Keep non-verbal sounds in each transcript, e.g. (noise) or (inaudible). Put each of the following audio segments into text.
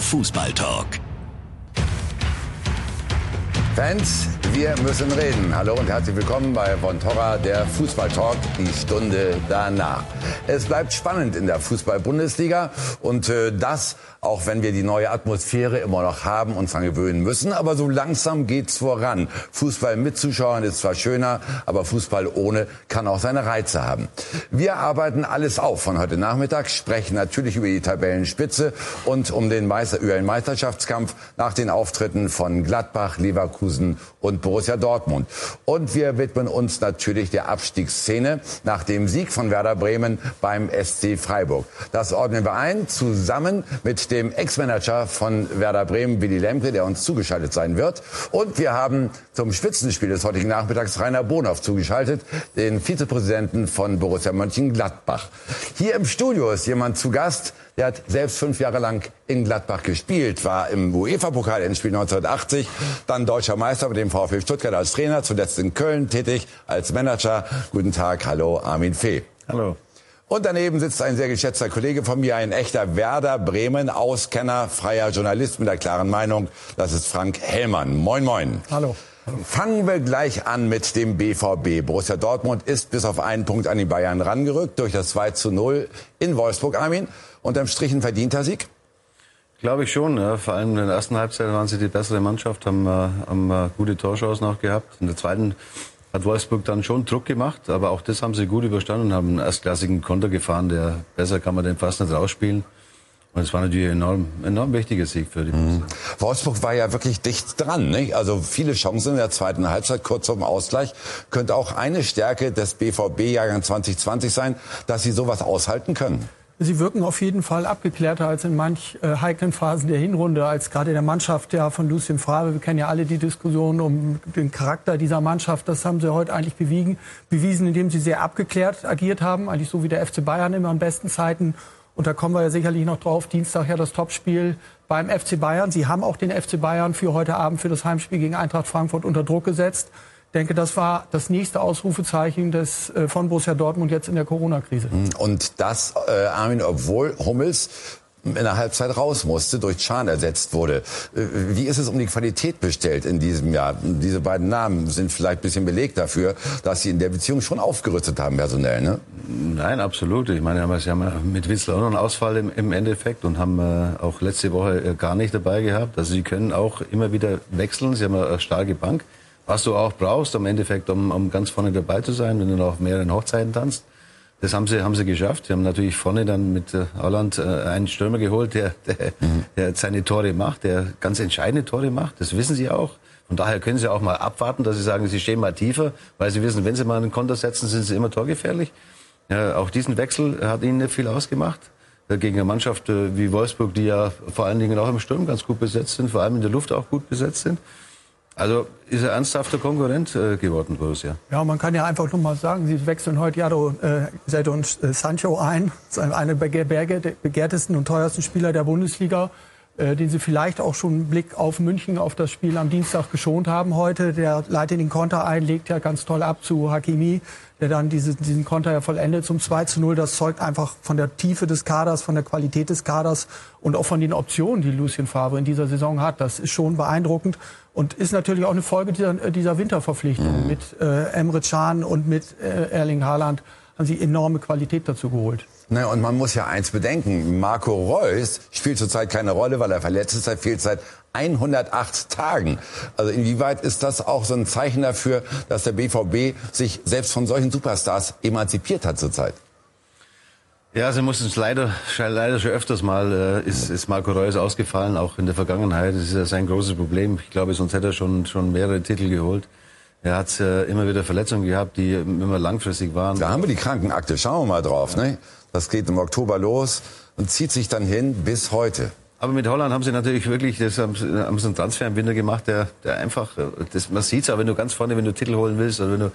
Fußballtalk. Fans, wir müssen reden. Hallo und herzlich willkommen bei Von Torra, der Fußballtalk, die Stunde danach. Es bleibt spannend in der Fußball-Bundesliga und äh, das auch wenn wir die neue Atmosphäre immer noch haben und dran gewöhnen müssen. Aber so langsam geht's voran. Fußball mit Zuschauern ist zwar schöner, aber Fußball ohne kann auch seine Reize haben. Wir arbeiten alles auf von heute Nachmittag, sprechen natürlich über die Tabellenspitze und um den Meister, über den Meisterschaftskampf nach den Auftritten von Gladbach, Leverkusen und Borussia Dortmund. Und wir widmen uns natürlich der Abstiegsszene nach dem Sieg von Werder Bremen beim SC Freiburg. Das ordnen wir ein, zusammen mit dem Ex-Manager von Werder Bremen, Willy Lemke, der uns zugeschaltet sein wird. Und wir haben zum Spitzenspiel des heutigen Nachmittags Rainer Bonhoff zugeschaltet, den Vizepräsidenten von Borussia Mönchengladbach. Hier im Studio ist jemand zu Gast, der hat selbst fünf Jahre lang in Gladbach gespielt, war im UEFA-Pokal in Spiel 1980, dann deutscher Meister mit dem VfB Stuttgart als Trainer, zuletzt in Köln tätig als Manager. Guten Tag, hallo Armin Fee. Hallo. Und daneben sitzt ein sehr geschätzter Kollege von mir, ein echter Werder Bremen Auskenner, freier Journalist mit einer klaren Meinung. Das ist Frank Hellmann. Moin, moin. Hallo. Fangen wir gleich an mit dem BVB. Borussia Dortmund ist bis auf einen Punkt an die Bayern rangerückt durch das 2 zu 0 in Wolfsburg, Armin. Unterm Strich ein verdienter Sieg? Glaube ich schon. Ja. Vor allem in der ersten Halbzeit waren sie die bessere Mannschaft, haben, äh, haben äh, gute Torchancen auch gehabt. In der zweiten hat Wolfsburg dann schon Druck gemacht, aber auch das haben sie gut überstanden und haben einen erstklassigen Konter gefahren, der besser kann man den fast nicht rausspielen. Und es war natürlich ein enorm, enorm wichtiger Sieg für die mhm. Wolfsburg war ja wirklich dicht dran. Nicht? Also viele Chancen in der zweiten Halbzeit, kurz vor dem Ausgleich. Könnte auch eine Stärke des BVB-Jahrgang 2020 sein, dass sie sowas aushalten können. Sie wirken auf jeden Fall abgeklärter als in manch äh, heiklen Phasen der Hinrunde, als gerade der Mannschaft ja, von Lucien Favre. Wir kennen ja alle die Diskussion um den Charakter dieser Mannschaft. Das haben sie heute eigentlich bewiesen, bewiesen, indem sie sehr abgeklärt agiert haben, eigentlich so wie der FC Bayern immer an besten Zeiten. Und da kommen wir ja sicherlich noch drauf. Dienstag ja das Topspiel beim FC Bayern. Sie haben auch den FC Bayern für heute Abend für das Heimspiel gegen Eintracht Frankfurt unter Druck gesetzt denke, das war das nächste Ausrufezeichen des, äh, von Borussia Dortmund jetzt in der Corona-Krise. Und das, äh, Armin, obwohl Hummels in der Halbzeit raus musste, durch Chan ersetzt wurde. Äh, wie ist es um die Qualität bestellt in diesem Jahr? Diese beiden Namen sind vielleicht ein bisschen Beleg dafür, dass Sie in der Beziehung schon aufgerüstet haben, personell, ne? Nein, absolut. Ich meine, Sie haben mit Wissler auch noch einen Ausfall im, im Endeffekt und haben äh, auch letzte Woche äh, gar nicht dabei gehabt. Also Sie können auch immer wieder wechseln. Sie haben eine starke Bank was du auch brauchst, im Endeffekt, um, um ganz vorne dabei zu sein, wenn du noch auf mehreren Hochzeiten tanzt. Das haben sie, haben sie geschafft. Sie haben natürlich vorne dann mit äh, Holland äh, einen Stürmer geholt, der, der, mhm. der seine Tore macht, der ganz entscheidende Tore macht. Das wissen sie auch. Von daher können sie auch mal abwarten, dass sie sagen, sie stehen mal tiefer, weil sie wissen, wenn sie mal einen Konter setzen, sind sie immer torgefährlich. Ja, auch diesen Wechsel hat ihnen nicht viel ausgemacht. Äh, gegen eine Mannschaft äh, wie Wolfsburg, die ja vor allen Dingen auch im Sturm ganz gut besetzt sind, vor allem in der Luft auch gut besetzt sind. Also ist er ernsthafter Konkurrent äh, geworden, Borussia? Ja, man kann ja einfach nur mal sagen, sie wechseln heute Jado äh, und äh, Sancho ein. Das einer der begehrtesten und teuersten Spieler der Bundesliga, äh, den sie vielleicht auch schon einen Blick auf München, auf das Spiel am Dienstag geschont haben heute. Der leitet den Konter ein, legt ja ganz toll ab zu Hakimi, der dann diese, diesen Konter ja vollendet zum 2 zu 0. Das zeugt einfach von der Tiefe des Kaders, von der Qualität des Kaders und auch von den Optionen, die Lucien Favre in dieser Saison hat. Das ist schon beeindruckend. Und ist natürlich auch eine Folge dieser, äh, dieser Winterverpflichtung. Mhm. Mit äh, Emre Can und mit äh, Erling Haaland haben sie enorme Qualität dazu geholt. Naja, und man muss ja eins bedenken. Marco Reus spielt zurzeit keine Rolle, weil er verletzt ist. Er fehlt seit 108 Tagen. Also inwieweit ist das auch so ein Zeichen dafür, dass der BVB sich selbst von solchen Superstars emanzipiert hat zurzeit? Ja, sie mussten es leider, leider schon öfters mal, äh, ist, ist Marco Reus ausgefallen, auch in der Vergangenheit. Das ist ja sein großes Problem. Ich glaube, sonst hätte er schon, schon mehrere Titel geholt. Er hat äh, immer wieder Verletzungen gehabt, die immer langfristig waren. Da haben wir die Krankenakte. Schauen wir mal drauf. Ja. Ne? Das geht im Oktober los und zieht sich dann hin bis heute. Aber mit Holland haben sie natürlich wirklich, das haben, haben sie einen Transfer im Winter gemacht, der, der einfach, das, man sieht's, aber wenn du ganz vorne, wenn du Titel holen willst oder wenn du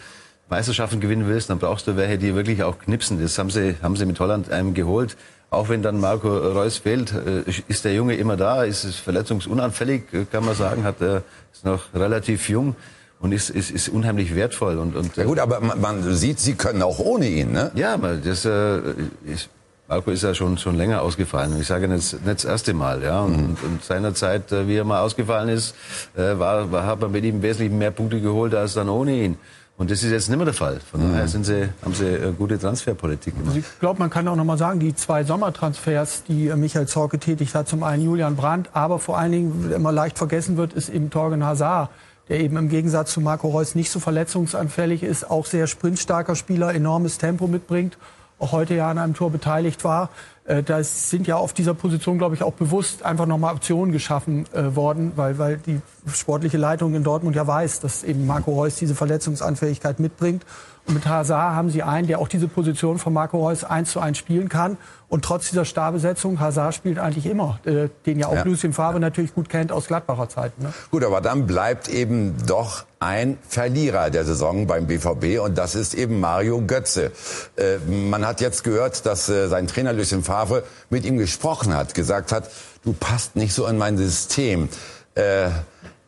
Meisterschaften gewinnen willst, dann brauchst du welche, die wirklich auch knipsen. Das haben sie, haben sie mit Holland einem geholt. Auch wenn dann Marco Reus fehlt, äh, ist der Junge immer da, ist es verletzungsunanfällig, kann man sagen, hat, er ist noch relativ jung und ist, ist, ist unheimlich wertvoll. Und, und, ja gut, aber man, man sieht, Sie können auch ohne ihn, ne? Ja, das äh, ist, Marco ist ja schon, schon länger ausgefallen. Ich sage nicht, nicht das erste Mal. Ja. Und, mhm. und seinerzeit, äh, wie er mal ausgefallen ist, äh, war, war, hat man mit ihm wesentlich mehr Punkte geholt als dann ohne ihn. Und das ist jetzt nicht mehr der Fall. Von mhm. daher sind sie, haben sie eine gute Transferpolitik gemacht. Also ich glaube, man kann auch noch mal sagen, die zwei Sommertransfers, die Michael Zorc getätigt hat, zum einen Julian Brandt, aber vor allen Dingen, immer leicht vergessen wird, ist eben Torgen Hazard, der eben im Gegensatz zu Marco Reus nicht so verletzungsanfällig ist, auch sehr sprintstarker Spieler, enormes Tempo mitbringt auch heute ja an einem Tor beteiligt war. Äh, da sind ja auf dieser Position, glaube ich, auch bewusst einfach nochmal Optionen geschaffen äh, worden, weil, weil die sportliche Leitung in Dortmund ja weiß, dass eben Marco Reus diese Verletzungsanfälligkeit mitbringt. Mit Hazard haben sie einen, der auch diese Position von Marco Reus eins zu eins spielen kann. Und trotz dieser Starbesetzung, Hazard spielt eigentlich immer, äh, den ja auch ja. Lucien Favre natürlich gut kennt aus Gladbacher Zeiten. Ne? Gut, aber dann bleibt eben doch ein Verlierer der Saison beim BVB und das ist eben Mario Götze. Äh, man hat jetzt gehört, dass äh, sein Trainer Lucien Favre mit ihm gesprochen hat, gesagt hat, du passt nicht so in mein System. Äh,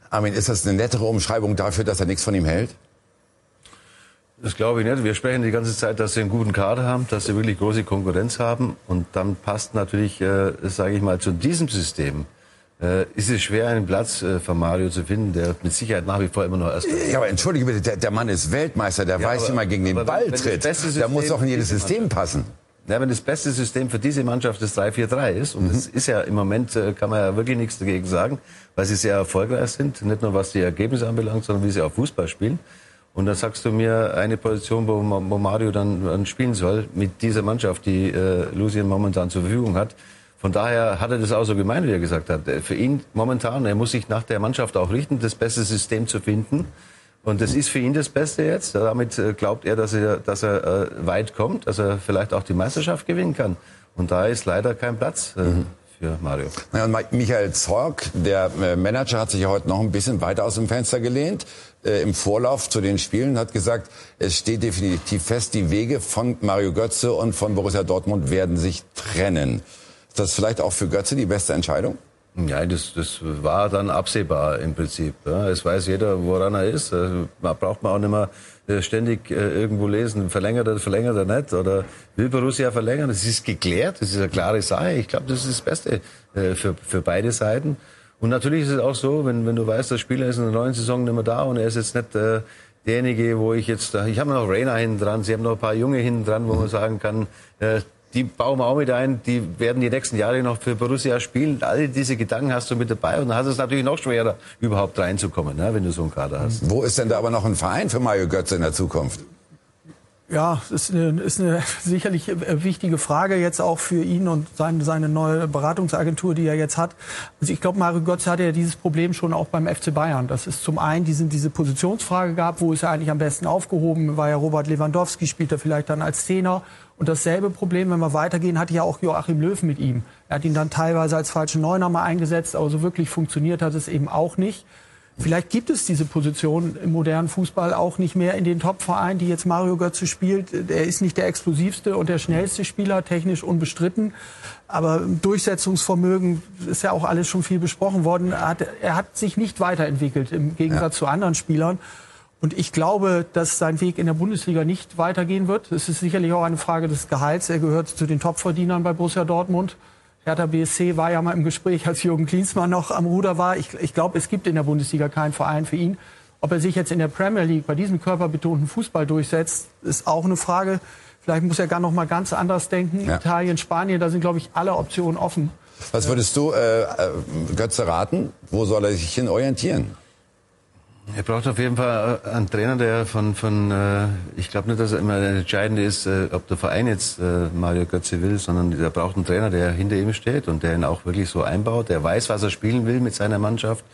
Armin, ist das eine nettere Umschreibung dafür, dass er nichts von ihm hält? Das glaube ich nicht. Wir sprechen die ganze Zeit, dass sie einen guten Kader haben, dass sie wirklich große Konkurrenz haben. Und dann passt natürlich, äh, sage ich mal, zu diesem System. Äh, ist es schwer, einen Platz äh, für Mario zu finden, der mit Sicherheit nach wie vor immer noch erst. Ja, aber entschuldige bitte, der, der Mann ist Weltmeister, der ja, weiß, aber, wie man gegen den Ball wenn, tritt. Wenn der muss doch in jedes System passen. Ja, wenn das beste System für diese Mannschaft das 3-4-3 ist, und mhm. das ist ja im Moment, äh, kann man ja wirklich nichts dagegen sagen, weil sie sehr erfolgreich sind, nicht nur was die Ergebnisse anbelangt, sondern wie sie auch Fußball spielen. Und dann sagst du mir eine Position, wo, wo Mario dann, dann, spielen soll, mit dieser Mannschaft, die äh, Lucien momentan zur Verfügung hat. Von daher hat er das auch so gemeint, wie er gesagt hat. Für ihn momentan, er muss sich nach der Mannschaft auch richten, das beste System zu finden. Und das ist für ihn das Beste jetzt. Damit äh, glaubt er, dass er, dass er äh, weit kommt, dass er vielleicht auch die Meisterschaft gewinnen kann. Und da ist leider kein Platz. Äh, mhm für Mario. Ja, Michael Zorg, der äh, Manager, hat sich ja heute noch ein bisschen weiter aus dem Fenster gelehnt. Äh, Im Vorlauf zu den Spielen hat gesagt, es steht definitiv fest, die Wege von Mario Götze und von Borussia Dortmund werden sich trennen. Ist das vielleicht auch für Götze die beste Entscheidung? Ja, das, das war dann absehbar im Prinzip. Ja. Es weiß jeder, woran er ist. Also, man braucht man auch nicht mehr äh, ständig äh, irgendwo lesen, verlängert er, verlängert er nicht oder will Borussia verlängern. Das ist geklärt, das ist eine klare Sache. Ich glaube, das ist das Beste äh, für, für beide Seiten. Und natürlich ist es auch so, wenn, wenn du weißt, der Spieler ist in der neuen Saison nicht mehr da und er ist jetzt nicht äh, derjenige, wo ich jetzt, ich habe noch Rainer hinten dran, sie haben noch ein paar Junge hinten dran, wo man sagen kann, äh, die bauen wir auch mit ein, die werden die nächsten Jahre noch für Borussia spielen. All diese Gedanken hast du mit dabei und dann hast du es natürlich noch schwerer, überhaupt reinzukommen, ne, wenn du so einen Kader hast. Wo ist denn da aber noch ein Verein für Mario Götze in der Zukunft? Ja, ist eine, ist eine sicherlich wichtige Frage jetzt auch für ihn und seine, seine neue Beratungsagentur, die er jetzt hat. Also ich glaube, Mario Götze hatte ja dieses Problem schon auch beim FC Bayern. Das ist zum einen diesen, diese Positionsfrage gab, wo ist er eigentlich am besten aufgehoben? War ja Robert Lewandowski, spielt er vielleicht dann als Zehner? Und dasselbe Problem, wenn wir weitergehen, hatte ja auch Joachim Löw mit ihm. Er hat ihn dann teilweise als falschen Neuner mal eingesetzt, aber so wirklich funktioniert hat es eben auch nicht. Vielleicht gibt es diese Position im modernen Fußball auch nicht mehr in den Top-Vereinen, die jetzt Mario Götze spielt. Er ist nicht der explosivste und der schnellste Spieler, technisch unbestritten. Aber Durchsetzungsvermögen ist ja auch alles schon viel besprochen worden. Er hat, er hat sich nicht weiterentwickelt im Gegensatz ja. zu anderen Spielern. Und ich glaube, dass sein Weg in der Bundesliga nicht weitergehen wird. Es ist sicherlich auch eine Frage des Gehalts. Er gehört zu den Topverdienern bei Borussia Dortmund. Hertha BSC war ja mal im Gespräch, als Jürgen Klinsmann noch am Ruder war. Ich, ich glaube, es gibt in der Bundesliga keinen Verein für ihn. Ob er sich jetzt in der Premier League bei diesem körperbetonten Fußball durchsetzt, ist auch eine Frage. Vielleicht muss er gar noch mal ganz anders denken. Ja. Italien, Spanien, da sind, glaube ich, alle Optionen offen. Was würdest du äh, äh Götze raten? Wo soll er sich hin orientieren? Er braucht auf jeden Fall einen Trainer, der von, von äh, ich glaube nicht, dass er immer entscheidend ist, äh, ob der Verein jetzt äh, Mario Götze will, sondern er braucht einen Trainer, der hinter ihm steht und der ihn auch wirklich so einbaut, der weiß, was er spielen will mit seiner Mannschaft,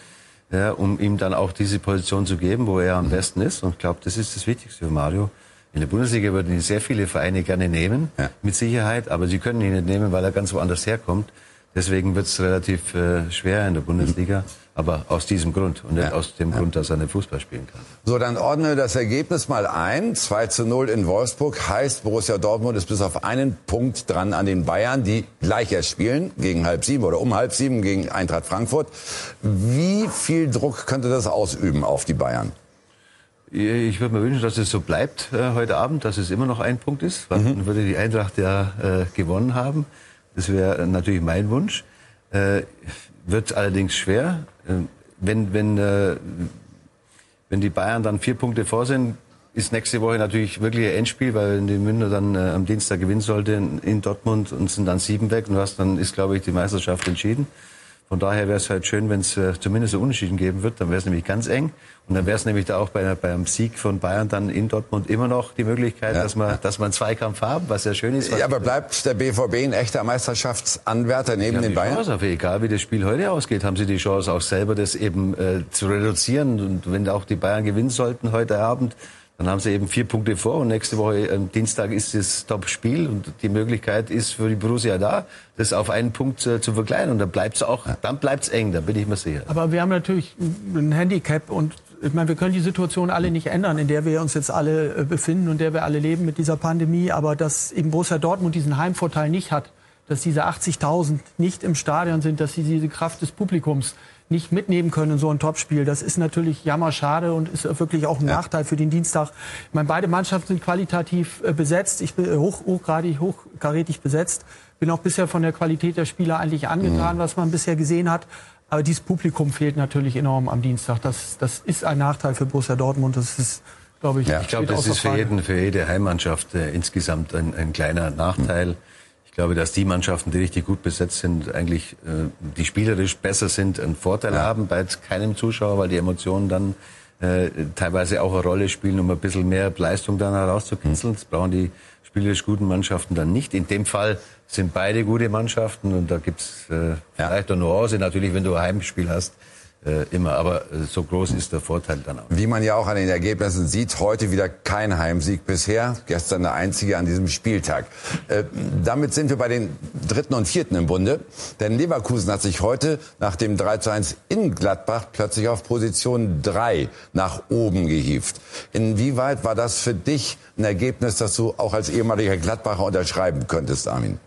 ja, um ihm dann auch diese Position zu geben, wo er am besten ist. Und ich glaube, das ist das Wichtigste für Mario. In der Bundesliga würden ihn sehr viele Vereine gerne nehmen, ja. mit Sicherheit, aber sie können ihn nicht nehmen, weil er ganz woanders herkommt. Deswegen wird es relativ äh, schwer in der Bundesliga. Mhm. Aber aus diesem Grund und nicht ja. aus dem ja. Grund, dass er nicht Fußball spielen kann. So, dann ordne das Ergebnis mal ein. 2 zu 0 in Wolfsburg heißt, Borussia Dortmund ist bis auf einen Punkt dran an den Bayern, die gleich erst spielen, gegen halb sieben oder um halb sieben gegen Eintracht Frankfurt. Wie viel Druck könnte das ausüben auf die Bayern? Ich würde mir wünschen, dass es so bleibt äh, heute Abend, dass es immer noch ein Punkt ist. Weil mhm. Dann würde die Eintracht ja äh, gewonnen haben. Das wäre natürlich mein Wunsch. Äh, wird allerdings schwer. Äh, wenn, wenn, äh, wenn die Bayern dann vier Punkte vor sind, ist nächste Woche natürlich wirklich ein Endspiel, weil wenn die Münchner dann äh, am Dienstag gewinnen sollte in, in Dortmund und sind dann sieben weg und was, dann ist, glaube ich, die Meisterschaft entschieden. Von daher wäre es halt schön, wenn es äh, zumindest einen Unentschieden geben wird. Dann wäre es nämlich ganz eng. Und dann wäre es nämlich da auch bei, beim Sieg von Bayern dann in Dortmund immer noch die Möglichkeit, ja. dass man, dass man einen Zweikampf haben, was ja schön ist. Ja, aber bleibt der BVB ein echter Meisterschaftsanwärter neben den Bayern? Chance, aber egal wie das Spiel heute ausgeht, haben sie die Chance auch selber das eben äh, zu reduzieren. Und wenn auch die Bayern gewinnen sollten heute Abend, dann haben sie eben vier Punkte vor und nächste Woche am Dienstag ist das Top-Spiel und die Möglichkeit ist für die Borussia da, das auf einen Punkt äh, zu verkleinern. Und dann bleibt es auch, dann bleibt es eng, da bin ich mir sicher. Aber wir haben natürlich ein Handicap und ich meine, wir können die Situation alle nicht ändern, in der wir uns jetzt alle äh, befinden und der wir alle leben mit dieser Pandemie. Aber dass eben Borussia Dortmund diesen Heimvorteil nicht hat, dass diese 80.000 nicht im Stadion sind, dass sie diese Kraft des Publikums nicht mitnehmen können in so ein Topspiel. Das ist natürlich jammerschade und ist wirklich auch ein ja. Nachteil für den Dienstag. Ich meine, beide Mannschaften sind qualitativ äh, besetzt. Ich bin äh, hoch, hochgradig, hochkarätig besetzt. Bin auch bisher von der Qualität der Spieler eigentlich angetan, mhm. was man bisher gesehen hat. Aber dieses Publikum fehlt natürlich enorm am Dienstag. Das, das ist ein Nachteil für Borussia Dortmund. Das ist, glaube ich, ja. ich glaube, das ist für, jeden, für jede Heimmannschaft äh, insgesamt ein, ein kleiner Nachteil. Mhm. Ich glaube, dass die Mannschaften, die richtig gut besetzt sind, eigentlich äh, die spielerisch besser sind, einen Vorteil ja. haben bei keinem Zuschauer, weil die Emotionen dann äh, teilweise auch eine Rolle spielen, um ein bisschen mehr Leistung dann herauszukitzeln. Mhm. Das brauchen die spielerisch guten Mannschaften dann nicht. In dem Fall sind beide gute Mannschaften und da gibt's äh, vielleicht eine Nuance. Natürlich, wenn du ein Heimspiel hast, äh, immer. Aber äh, so groß ist der Vorteil dann auch. Wie man ja auch an den Ergebnissen sieht, heute wieder kein Heimsieg bisher. Gestern der einzige an diesem Spieltag. Äh, damit sind wir bei den dritten und vierten im Bunde. Denn Leverkusen hat sich heute nach dem 3 zu 1 in Gladbach plötzlich auf Position 3 nach oben gehievt. Inwieweit war das für dich ein Ergebnis, das du auch als ehemaliger Gladbacher unterschreiben könntest, Armin?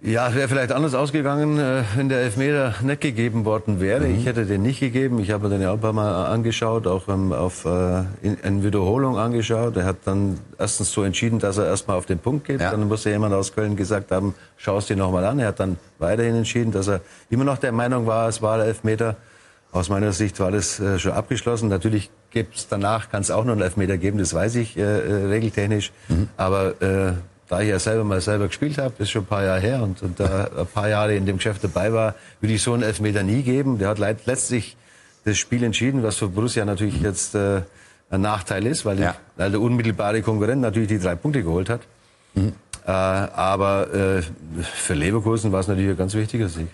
Ja, wäre vielleicht anders ausgegangen, äh, wenn der Elfmeter nicht gegeben worden wäre. Mhm. Ich hätte den nicht gegeben. Ich habe mir den ja auch ein paar Mal angeschaut, auch ähm, auf äh, in, Wiederholung angeschaut. Er hat dann erstens so entschieden, dass er erstmal auf den Punkt geht. Ja. Dann musste jemand aus Köln gesagt haben, schau es dir nochmal an. Er hat dann weiterhin entschieden, dass er immer noch der Meinung war, es war der Elfmeter. Aus meiner Sicht war das äh, schon abgeschlossen. Natürlich gibt's danach, kann es auch noch einen Elfmeter geben, das weiß ich äh, regeltechnisch. Mhm. Aber äh, da ich ja selber mal selber gespielt habe, ist schon ein paar Jahre her und, und da ein paar Jahre in dem Geschäft dabei war, würde ich so einen Elfmeter nie geben. Der hat letztlich das Spiel entschieden, was für Borussia natürlich jetzt äh, ein Nachteil ist, weil, ja. die, weil der unmittelbare Konkurrent natürlich die drei Punkte geholt hat. Mhm. Äh, aber äh, für Leverkusen war es natürlich ein ganz wichtiger Sieg.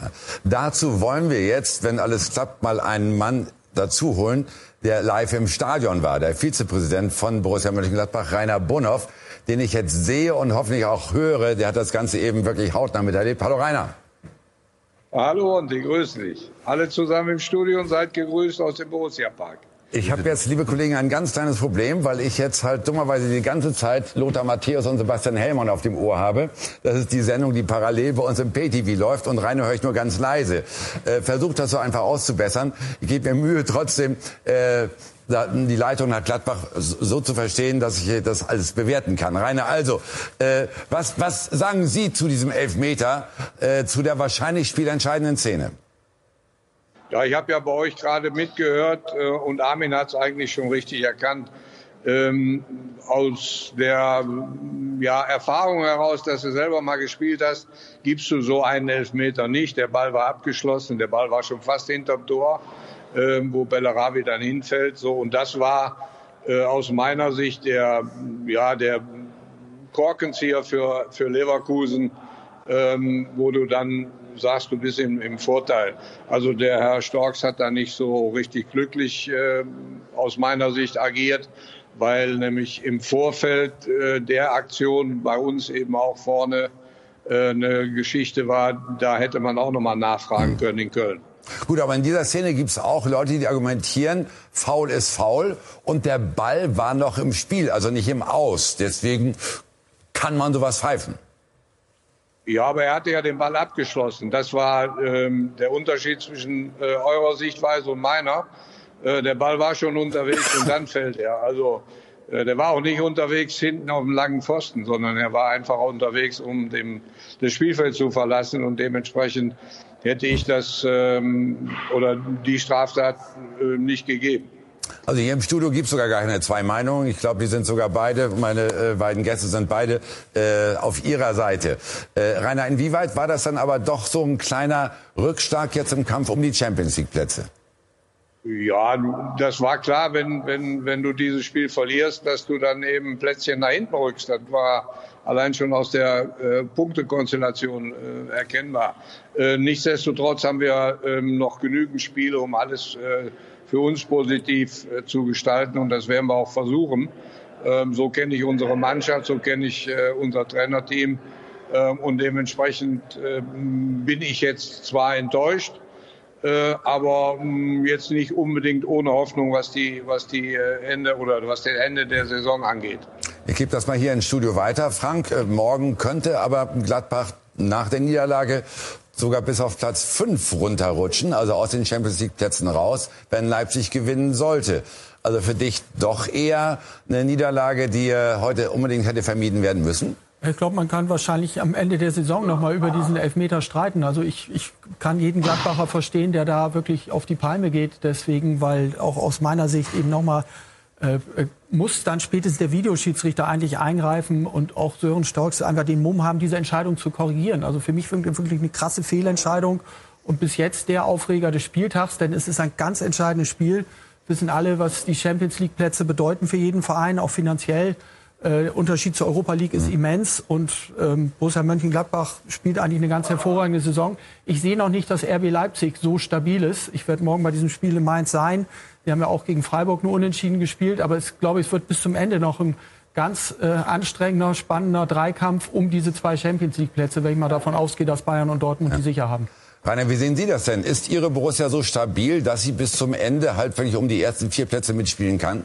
Dazu wollen wir jetzt, wenn alles klappt, mal einen Mann dazu holen, der live im Stadion war, der Vizepräsident von Borussia Mönchengladbach, Rainer Bonhoff den ich jetzt sehe und hoffentlich auch höre. Der hat das Ganze eben wirklich hautnah miterlebt. Hallo Rainer. Hallo und ich grüße dich. Alle zusammen im Studio und seid gegrüßt aus dem Borussia Park. Ich habe jetzt, liebe Kollegen, ein ganz kleines Problem, weil ich jetzt halt dummerweise die ganze Zeit Lothar Matthäus und Sebastian Hellmann auf dem Ohr habe. Das ist die Sendung, die parallel bei uns im PTV läuft und Rainer höre ich nur ganz leise. Äh, versucht das so einfach auszubessern. Ich gebe mir Mühe trotzdem. Äh, die Leitung nach Gladbach so zu verstehen, dass ich das alles bewerten kann. Rainer, also, äh, was, was sagen Sie zu diesem Elfmeter, äh, zu der wahrscheinlich spielentscheidenden Szene? Ja, ich habe ja bei euch gerade mitgehört äh, und Armin hat es eigentlich schon richtig erkannt. Ähm, aus der ja, Erfahrung heraus, dass du selber mal gespielt hast, gibst du so einen Elfmeter nicht. Der Ball war abgeschlossen, der Ball war schon fast hinterm Tor äh, wo Bellarabi dann hinfällt. So und das war äh, aus meiner Sicht der ja der Korkenzieher für für Leverkusen, ähm, wo du dann sagst, du bist im, im Vorteil. Also der Herr Storks hat da nicht so richtig glücklich äh, aus meiner Sicht agiert, weil nämlich im Vorfeld äh, der Aktion bei uns eben auch vorne äh, eine Geschichte war, da hätte man auch nochmal nachfragen können in Köln. Gut, aber in dieser Szene gibt es auch Leute, die argumentieren, faul ist faul und der Ball war noch im Spiel, also nicht im Aus. Deswegen kann man sowas pfeifen. Ja, aber er hatte ja den Ball abgeschlossen. Das war ähm, der Unterschied zwischen äh, eurer Sichtweise und meiner. Äh, der Ball war schon unterwegs und dann fällt er. Also äh, der war auch nicht unterwegs hinten auf dem langen Pfosten, sondern er war einfach unterwegs, um dem, das Spielfeld zu verlassen und dementsprechend hätte ich das ähm, oder die Straftat äh, nicht gegeben. Also hier im Studio gibt es sogar gar keine zwei Meinungen. Ich glaube, die sind sogar beide, meine äh, beiden Gäste sind beide äh, auf ihrer Seite. Äh, Rainer, inwieweit war das dann aber doch so ein kleiner Rückschlag jetzt im Kampf um die Champions League Plätze? Ja, das war klar, wenn, wenn, wenn du dieses Spiel verlierst, dass du dann eben Plätzchen nach hinten rückst. Das war allein schon aus der äh, Punktekonstellation äh, erkennbar. Äh, nichtsdestotrotz haben wir ähm, noch genügend Spiele, um alles äh, für uns positiv äh, zu gestalten und das werden wir auch versuchen. Ähm, so kenne ich unsere Mannschaft, so kenne ich äh, unser Trainerteam ähm, und dementsprechend ähm, bin ich jetzt zwar enttäuscht, äh, aber ähm, jetzt nicht unbedingt ohne Hoffnung, was die, was die Ende oder was das Ende der Saison angeht. Ich gebe das mal hier ins Studio weiter. Frank, morgen könnte aber Gladbach nach der Niederlage sogar bis auf Platz 5 runterrutschen, also aus den Champions League Plätzen raus, wenn Leipzig gewinnen sollte. Also für dich doch eher eine Niederlage, die heute unbedingt hätte vermieden werden müssen? Ich glaube, man kann wahrscheinlich am Ende der Saison noch mal über diesen Elfmeter streiten. Also ich, ich kann jeden Gladbacher verstehen, der da wirklich auf die Palme geht. Deswegen, weil auch aus meiner Sicht eben noch mal äh, äh, muss dann spätestens der Videoschiedsrichter eigentlich eingreifen und auch Sören Storks einfach den Mumm haben, diese Entscheidung zu korrigieren. Also für mich wirklich eine krasse Fehlentscheidung und bis jetzt der Aufreger des Spieltags, denn es ist ein ganz entscheidendes Spiel. Wissen alle, was die Champions League Plätze bedeuten für jeden Verein, auch finanziell. Äh, Unterschied zur Europa League ist immens und ähm, Borussia Mönchengladbach spielt eigentlich eine ganz hervorragende Saison. Ich sehe noch nicht, dass RB Leipzig so stabil ist. Ich werde morgen bei diesem Spiel in Mainz sein. Wir haben ja auch gegen Freiburg nur unentschieden gespielt, aber ich glaube, es wird bis zum Ende noch ein ganz äh, anstrengender, spannender Dreikampf um diese zwei Champions League Plätze, wenn ich mal davon ausgehe, dass Bayern und Dortmund ja. die sicher haben. Rainer, wie sehen Sie das denn? Ist Ihre Borussia so stabil, dass sie bis zum Ende halt wirklich um die ersten vier Plätze mitspielen kann?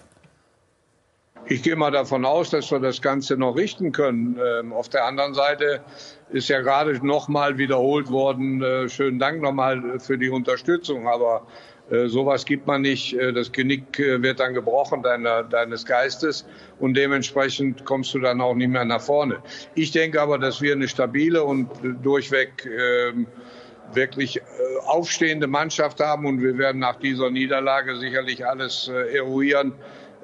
Ich gehe mal davon aus, dass wir das Ganze noch richten können. Ähm, auf der anderen Seite ist ja gerade noch mal wiederholt worden. Äh, schönen Dank nochmal für die Unterstützung. Aber äh, sowas gibt man nicht. Äh, das Genick äh, wird dann gebrochen deiner, deines Geistes und dementsprechend kommst du dann auch nicht mehr nach vorne. Ich denke aber, dass wir eine stabile und äh, durchweg ähm, wirklich äh, aufstehende Mannschaft haben und wir werden nach dieser Niederlage sicherlich alles äh, eruieren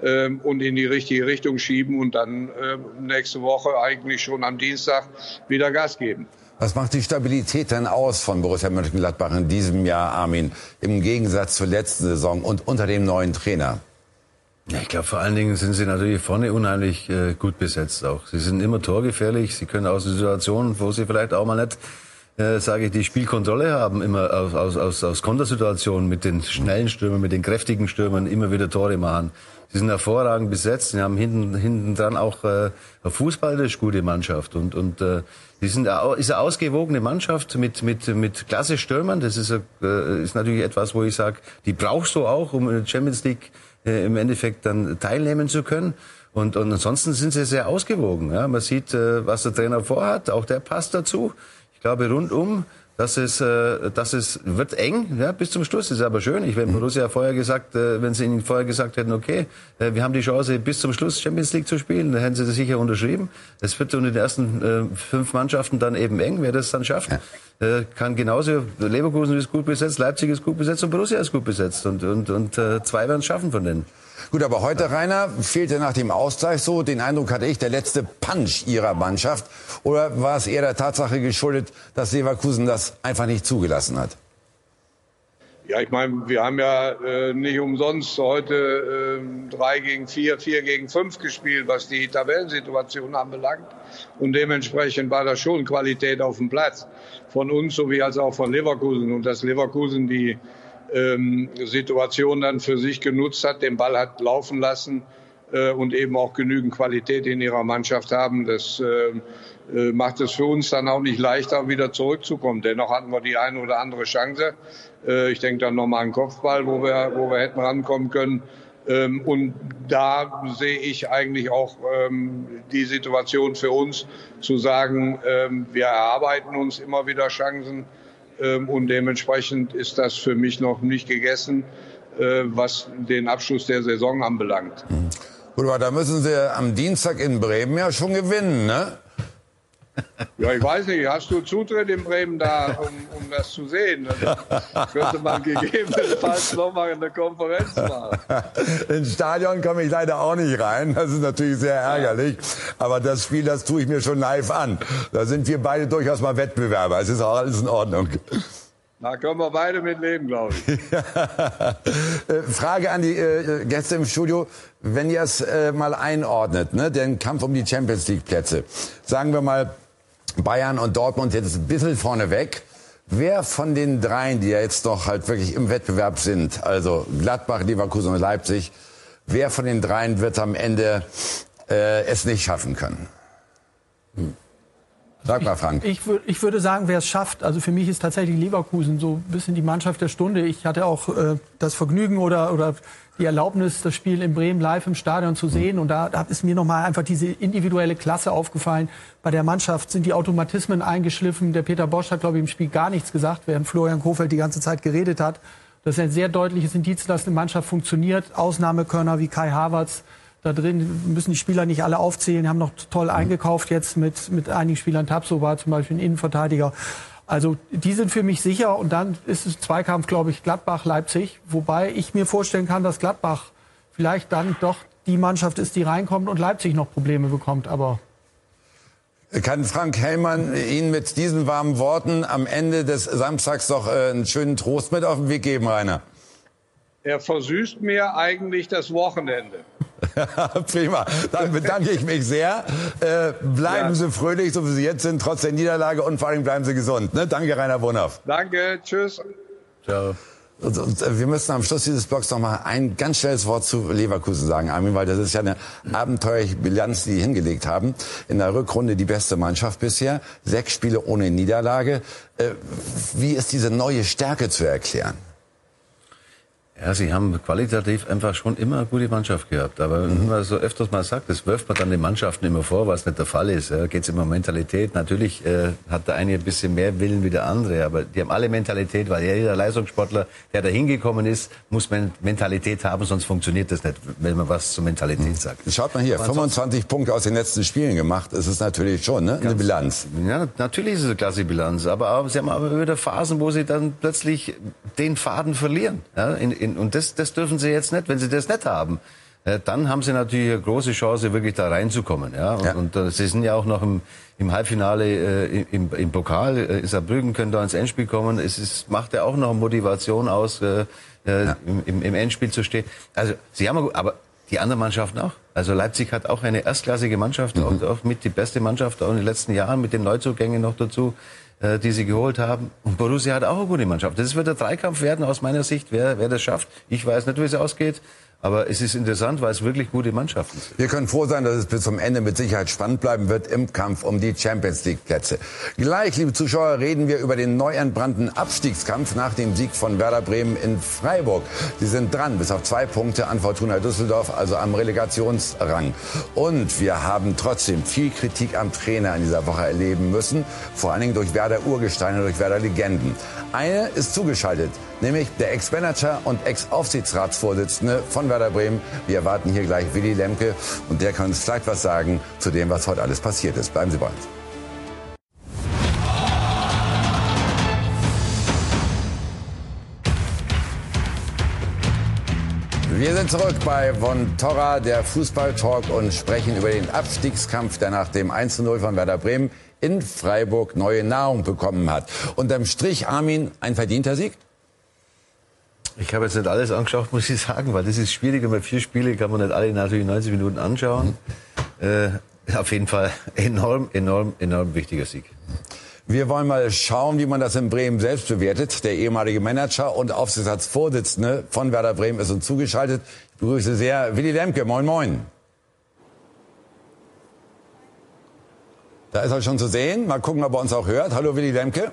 ähm, und in die richtige Richtung schieben und dann äh, nächste Woche eigentlich schon am Dienstag wieder Gas geben. Was macht die Stabilität denn aus von Borussia Mönchengladbach in diesem Jahr, Armin, im Gegensatz zur letzten Saison und unter dem neuen Trainer? Ja, ich glaube, vor allen Dingen sind sie natürlich vorne unheimlich äh, gut besetzt auch. Sie sind immer torgefährlich. Sie können aus Situationen, wo sie vielleicht auch mal nicht äh, sage ich, die Spielkontrolle haben, immer aus, aus, aus, aus Kontersituationen mit den schnellen Stürmern, mit den kräftigen Stürmern immer wieder Tore machen. Sie sind hervorragend besetzt. Sie haben hinten, hinten dran auch äh, eine fußballisch gute Mannschaft. Und, und äh, die sind ist eine ausgewogene Mannschaft mit, mit, mit klasse Stürmern. Das ist, äh, ist natürlich etwas, wo ich sage, die brauchst du auch, um in der Champions League äh, im Endeffekt dann teilnehmen zu können. Und, und ansonsten sind sie sehr ausgewogen. Ja. Man sieht, äh, was der Trainer vorhat. Auch der passt dazu glaube, rundum, dass es, äh, dass es wird eng, ja, bis zum Schluss. Das ist aber schön. Ich, wenn Borussia vorher gesagt, äh, wenn sie ihnen vorher gesagt hätten, okay, äh, wir haben die Chance, bis zum Schluss Champions League zu spielen, dann hätten sie das sicher unterschrieben. Es wird unter den ersten äh, fünf Mannschaften dann eben eng, wer das dann schafft. Äh, kann genauso, Leverkusen ist gut besetzt, Leipzig ist gut besetzt und Borussia ist gut besetzt. Und, und, und äh, zwei werden es schaffen von denen. Gut, aber heute, Rainer, fehlte nach dem Ausgleich so, den Eindruck hatte ich, der letzte Punch ihrer Mannschaft. Oder war es eher der Tatsache geschuldet, dass Leverkusen das einfach nicht zugelassen hat? Ja, ich meine, wir haben ja äh, nicht umsonst heute äh, 3 gegen 4, 4 gegen 5 gespielt, was die Tabellensituation anbelangt. Und dementsprechend war da schon Qualität auf dem Platz. Von uns sowie als auch von Leverkusen. Und dass Leverkusen die ähm, Situation dann für sich genutzt hat, den Ball hat laufen lassen äh, und eben auch genügend Qualität in ihrer Mannschaft haben. Das äh, äh, macht es für uns dann auch nicht leichter, wieder zurückzukommen. Dennoch hatten wir die eine oder andere Chance. Äh, ich denke dann nochmal an Kopfball, wo wir, wo wir hätten rankommen können. Ähm, und da sehe ich eigentlich auch ähm, die Situation für uns, zu sagen, ähm, wir erarbeiten uns immer wieder Chancen ähm, und dementsprechend ist das für mich noch nicht gegessen. äh, was den Abschluss der Saison anbelangt. Mhm. Gut, aber da müssen Sie am Dienstag in Bremen ja schon gewinnen, ne? Ja, ich weiß nicht, hast du Zutritt in Bremen da, um, um das zu sehen? Das könnte man gegebenenfalls nochmal eine Konferenz machen. Ins Stadion komme ich leider auch nicht rein. Das ist natürlich sehr ärgerlich. Aber das Spiel, das tue ich mir schon live an. Da sind wir beide durchaus mal Wettbewerber. Es ist auch alles in Ordnung. Da können wir beide mit leben, glaube ich. (laughs) Äh, Frage an die äh, Gäste im Studio. Wenn ihr es äh, mal einordnet, ne, den Kampf um die Champions League Plätze. Sagen wir mal, Bayern und Dortmund jetzt ein bisschen vorne weg. Wer von den dreien, die ja jetzt noch halt wirklich im Wettbewerb sind, also Gladbach, Leverkusen und Leipzig, wer von den dreien wird am Ende äh, es nicht schaffen können? Hm. Sag mal, Frank. Ich, ich, ich, würde sagen, wer es schafft. Also für mich ist tatsächlich Leverkusen so ein bisschen die Mannschaft der Stunde. Ich hatte auch äh, das Vergnügen oder, oder die Erlaubnis, das Spiel in Bremen live im Stadion zu sehen. Und da, da ist mir nochmal einfach diese individuelle Klasse aufgefallen. Bei der Mannschaft sind die Automatismen eingeschliffen. Der Peter Bosch hat, glaube ich, im Spiel gar nichts gesagt, während Florian Kofeld die ganze Zeit geredet hat. Das ist ein sehr deutliches Indiz, dass eine Mannschaft funktioniert. Ausnahmekörner wie Kai Havertz da drin müssen die Spieler nicht alle aufzählen, haben noch toll eingekauft jetzt mit, mit einigen Spielern. Tapso war zum Beispiel ein Innenverteidiger. Also die sind für mich sicher und dann ist es Zweikampf, glaube ich, Gladbach-Leipzig, wobei ich mir vorstellen kann, dass Gladbach vielleicht dann doch die Mannschaft ist, die reinkommt und Leipzig noch Probleme bekommt. Aber kann Frank Hellmann Ihnen mit diesen warmen Worten am Ende des Samstags doch äh, einen schönen Trost mit auf den Weg geben, Rainer? Er versüßt mir eigentlich das Wochenende. (laughs) Prima. Dann bedanke ich mich sehr. Äh, bleiben ja. Sie fröhlich, so wie Sie jetzt sind, trotz der Niederlage und vor allem bleiben Sie gesund. Ne? Danke, Rainer Bonhoff. Danke, tschüss. Ciao. Und, und, äh, wir müssen am Schluss dieses Blogs noch mal ein ganz schnelles Wort zu Leverkusen sagen, Armin, weil das ist ja eine abenteuerliche Bilanz, die die hingelegt haben. In der Rückrunde die beste Mannschaft bisher, sechs Spiele ohne Niederlage. Äh, wie ist diese neue Stärke zu erklären? Ja, sie haben qualitativ einfach schon immer eine gute Mannschaft gehabt. Aber mhm. wie man so öfters mal sagt, das wirft man dann den Mannschaften immer vor, was nicht der Fall ist. Ja, Geht es immer um Mentalität. Natürlich äh, hat der eine ein bisschen mehr Willen wie der andere, aber die haben alle Mentalität, weil jeder Leistungssportler, der da hingekommen ist, muss Mentalität haben, sonst funktioniert das nicht, wenn man was zur Mentalität mhm. sagt. Schaut mal hier, 25 Punkte aus den letzten Spielen gemacht. Das ist natürlich schon ne? eine Bilanz. Ja, natürlich ist es eine klasse Bilanz. Aber, aber sie haben aber wieder Phasen, wo sie dann plötzlich den Faden verlieren. Ja, in, in in, und das, das dürfen sie jetzt nicht. Wenn sie das nicht haben, äh, dann haben sie natürlich eine große Chance, wirklich da reinzukommen. Ja? Und, ja. und äh, sie sind ja auch noch im, im Halbfinale äh, im, im Pokal. Äh, Saarbrücken können da ins Endspiel kommen. Es ist, macht ja auch noch Motivation aus, äh, äh, ja. im, im Endspiel zu stehen. Also sie haben, aber die anderen Mannschaften auch. Also Leipzig hat auch eine erstklassige Mannschaft, mhm. auch, auch mit die beste Mannschaft auch in den letzten Jahren mit den Neuzugängen noch dazu. Äh, die sie geholt haben. Und Borussia hat auch eine gute Mannschaft. Das wird der Dreikampf werden aus meiner Sicht, wer, wer das schafft. Ich weiß nicht, wie es ausgeht. Aber es ist interessant, weil es wirklich gute Mannschaften sind. Wir können froh sein, dass es bis zum Ende mit Sicherheit spannend bleiben wird im Kampf um die Champions League Plätze. Gleich, liebe Zuschauer, reden wir über den neu entbrannten Abstiegskampf nach dem Sieg von Werder Bremen in Freiburg. Sie sind dran, bis auf zwei Punkte an Fortuna Düsseldorf, also am Relegationsrang. Und wir haben trotzdem viel Kritik am Trainer in dieser Woche erleben müssen, vor allen Dingen durch Werder Urgesteine, durch Werder Legenden. Eine ist zugeschaltet, nämlich der Ex-Manager und Ex-Aufsichtsratsvorsitzende von Werder Bremen. Wir erwarten hier gleich Willy Lemke und der kann uns vielleicht was sagen zu dem, was heute alles passiert ist. Bleiben Sie bei uns. Wir sind zurück bei Von Torra, der Fußball-Talk und sprechen über den Abstiegskampf, der nach dem 1-0 von Werder Bremen in Freiburg neue Nahrung bekommen hat. Unterm Strich, Armin, ein verdienter Sieg? Ich habe jetzt nicht alles angeschaut, muss ich sagen, weil das ist schwierig. Wenn man vier Spiele kann man nicht alle natürlich 90 Minuten anschauen. Mhm. Äh, auf jeden Fall enorm, enorm, enorm wichtiger Sieg. Wir wollen mal schauen, wie man das in Bremen selbst bewertet. Der ehemalige Manager und Aufsichtsratsvorsitzende von Werder Bremen ist uns zugeschaltet. Ich begrüße sehr Willy Lemke. Moin, moin. Da ist er schon zu sehen. Mal gucken, ob er uns auch hört. Hallo Willy Lemke.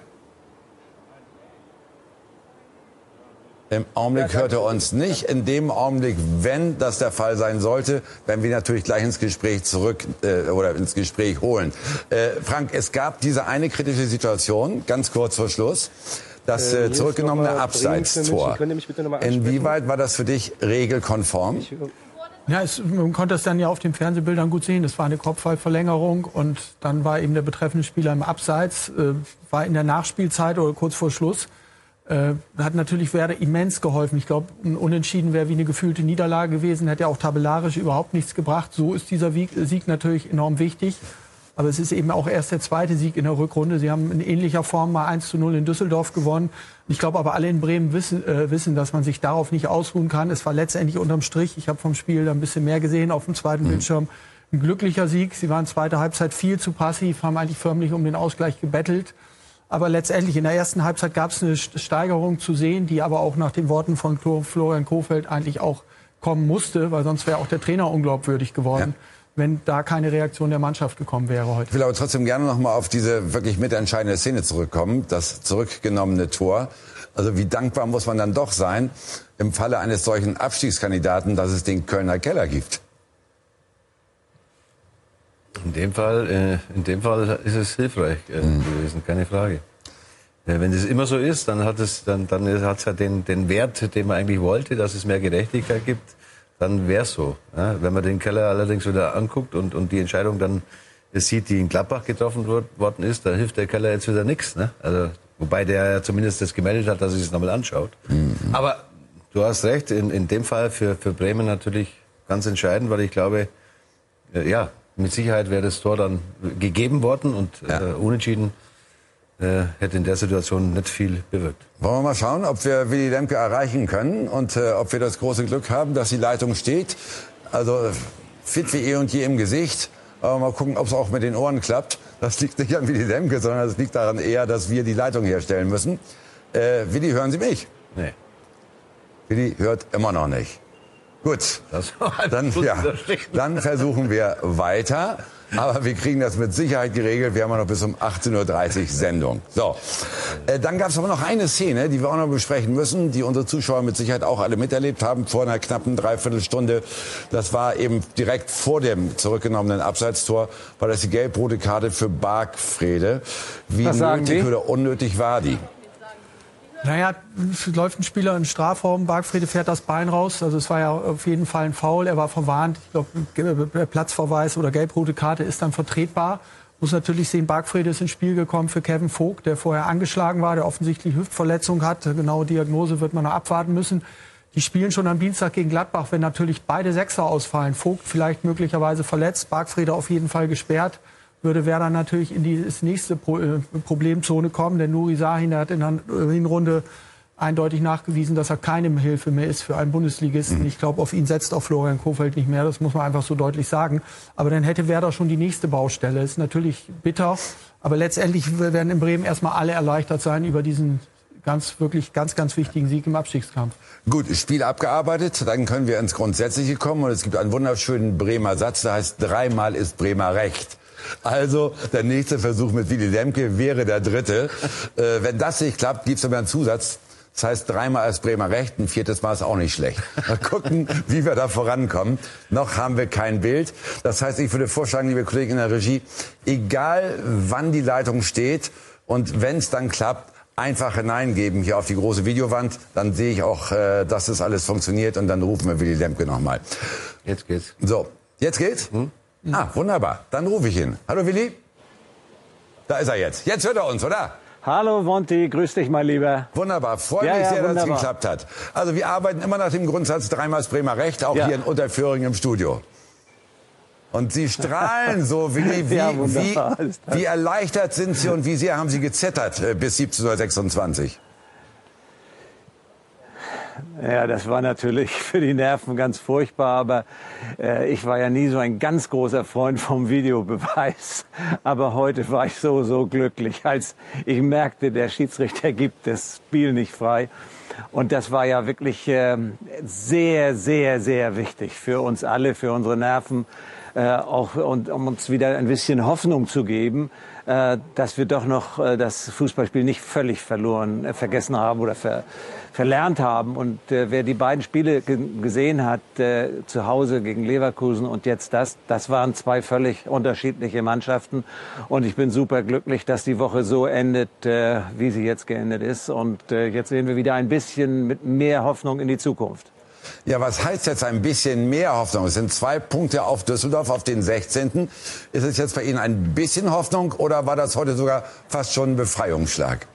Im Augenblick hört er uns nicht. In dem Augenblick, wenn das der Fall sein sollte, werden wir natürlich gleich ins Gespräch zurück äh, oder ins Gespräch holen. Äh, Frank, es gab diese eine kritische Situation, ganz kurz vor Schluss. das äh, zurückgenommene Abseitstor. Inwieweit war das für dich regelkonform? Ja, es, man konnte es dann ja auf den Fernsehbildern gut sehen. Das war eine Kopfballverlängerung und dann war eben der betreffende Spieler im Abseits, äh, war in der Nachspielzeit oder kurz vor Schluss. Äh, hat natürlich Werder immens geholfen. Ich glaube, ein Unentschieden wäre wie eine gefühlte Niederlage gewesen, hätte ja auch tabellarisch überhaupt nichts gebracht. So ist dieser Sieg natürlich enorm wichtig. Aber es ist eben auch erst der zweite Sieg in der Rückrunde. Sie haben in ähnlicher Form mal 1 zu 0 in Düsseldorf gewonnen. Ich glaube aber alle in Bremen wissen, äh, wissen, dass man sich darauf nicht ausruhen kann. Es war letztendlich unterm Strich. Ich habe vom Spiel da ein bisschen mehr gesehen auf dem zweiten mhm. Bildschirm. Ein glücklicher Sieg. Sie waren zweite Halbzeit viel zu passiv, haben eigentlich förmlich um den Ausgleich gebettelt. Aber letztendlich in der ersten Halbzeit gab es eine Steigerung zu sehen, die aber auch nach den Worten von Florian Kofeld eigentlich auch kommen musste, weil sonst wäre auch der Trainer unglaubwürdig geworden. Ja wenn da keine Reaktion der Mannschaft gekommen wäre heute. Ich will aber trotzdem gerne noch mal auf diese wirklich mitentscheidende Szene zurückkommen, das zurückgenommene Tor. Also wie dankbar muss man dann doch sein im Falle eines solchen Abstiegskandidaten, dass es den Kölner Keller gibt? In dem Fall, äh, in dem Fall ist es hilfreich äh, mhm. gewesen, keine Frage. Ja, wenn es immer so ist, dann hat es dann, dann hat es ja den, den Wert, den man eigentlich wollte, dass es mehr Gerechtigkeit gibt dann wäre es so. Ja, wenn man den Keller allerdings wieder anguckt und, und die Entscheidung dann sieht, die in Gladbach getroffen worden ist, dann hilft der Keller jetzt wieder nichts. Ne? Also, wobei der ja zumindest das gemeldet hat, dass er sich es nochmal anschaut. Mhm. Aber du hast recht, in, in dem Fall für, für Bremen natürlich ganz entscheidend, weil ich glaube, äh, ja, mit Sicherheit wäre das Tor dann gegeben worden und ja. äh, unentschieden äh, hätte in der Situation nicht viel bewirkt. Wollen wir mal schauen, ob wir Willy Lemke erreichen können und äh, ob wir das große Glück haben, dass die Leitung steht. Also fit wie eh und je im Gesicht. Aber mal gucken, ob es auch mit den Ohren klappt. Das liegt nicht an Willy Lemke, sondern es liegt daran eher, dass wir die Leitung herstellen müssen. Äh, Willy, hören Sie mich? Nee. Willy hört immer noch nicht. Gut, dann, ja, dann versuchen wir weiter. Aber wir kriegen das mit Sicherheit geregelt. Wir haben ja noch bis um 18.30 Uhr Sendung. So, äh, dann gab es aber noch eine Szene, die wir auch noch besprechen müssen, die unsere Zuschauer mit Sicherheit auch alle miterlebt haben vor einer knappen Dreiviertelstunde. Das war eben direkt vor dem zurückgenommenen Abseitstor, war das die gelb-rote Karte für Bargfrede. Wie nötig oder unnötig war die? Naja, läuft ein Spieler in Strafraum, Bargfriede fährt das Bein raus. Also es war ja auf jeden Fall ein Foul. Er war verwarnt. Ich glaube, Platzverweis oder gelb-rote Karte ist dann vertretbar. Muss natürlich sehen, Bargfriede ist ins Spiel gekommen für Kevin Vogt, der vorher angeschlagen war, der offensichtlich Hüftverletzung hat. Genaue Diagnose wird man noch abwarten müssen. Die spielen schon am Dienstag gegen Gladbach, wenn natürlich beide Sechser ausfallen. Vogt vielleicht möglicherweise verletzt, Bargfriede auf jeden Fall gesperrt würde Werder natürlich in die nächste äh, Problemzone kommen. Denn Nuri Sahin hat in der Hinrunde eindeutig nachgewiesen, dass er keine Hilfe mehr ist für einen Bundesligisten. Mhm. Ich glaube, auf ihn setzt auch Florian Kofeld nicht mehr. Das muss man einfach so deutlich sagen. Aber dann hätte Werder schon die nächste Baustelle. Ist natürlich bitter. Aber letztendlich werden in Bremen erstmal alle erleichtert sein über diesen ganz, wirklich ganz, ganz wichtigen Sieg im Abstiegskampf. Gut, Spiel abgearbeitet. Dann können wir ins Grundsätzliche kommen. Und es gibt einen wunderschönen Bremer Satz, der heißt, dreimal ist Bremer recht. Also der nächste Versuch mit Willy Lemke wäre der dritte. Äh, wenn das nicht klappt, gibt es aber einen Zusatz. Das heißt, dreimal als Bremer recht, ein viertes Mal ist auch nicht schlecht. Mal gucken, wie wir da vorankommen. Noch haben wir kein Bild. Das heißt, ich würde vorschlagen, liebe Kollegen in der Regie, egal wann die Leitung steht und wenn es dann klappt, einfach hineingeben hier auf die große Videowand. Dann sehe ich auch, äh, dass das alles funktioniert und dann rufen wir Willy Lemke nochmal. Jetzt geht's. So, jetzt geht's? Hm? Ah, wunderbar. Dann rufe ich ihn. Hallo Willi. Da ist er jetzt. Jetzt hört er uns, oder? Hallo Monty, grüß dich mal lieber. Wunderbar, freue mich ja, sehr, wunderbar. dass es geklappt hat. Also wir arbeiten immer nach dem Grundsatz dreimal Bremer Recht, auch ja. hier in Unterföhring im Studio. Und Sie strahlen so, Willi, (laughs) wie, ja, wie, wie erleichtert sind Sie und wie sehr haben Sie gezittert äh, bis 17.26 Uhr? Ja, das war natürlich (laughs) für die Nerven ganz furchtbar, aber äh, ich war ja nie so ein ganz großer Freund vom Videobeweis. (laughs) Aber heute war ich so, so glücklich, als ich merkte, der Schiedsrichter gibt das Spiel nicht frei. Und das war ja wirklich äh, sehr, sehr, sehr wichtig für uns alle, für unsere Nerven. äh, auch und um uns wieder ein bisschen Hoffnung zu geben, äh, dass wir doch noch äh, das Fußballspiel nicht völlig verloren, äh, vergessen haben oder ver, verlernt haben. Und äh, wer die beiden Spiele gesehen hat, äh, zu Hause gegen Leverkusen und jetzt das, das waren zwei völlig unterschiedliche Mannschaften. Und ich bin super glücklich, dass die Woche so endet, äh, wie sie jetzt geendet ist. Und äh, jetzt sehen wir wieder ein bisschen mit mehr Hoffnung in die Zukunft. Ja, was heißt jetzt ein bisschen mehr Hoffnung? Es sind zwei Punkte auf Düsseldorf, auf den 16. Ist es jetzt bei Ihnen ein bisschen Hoffnung oder war das heute sogar fast schon ein Befreiungsschlag?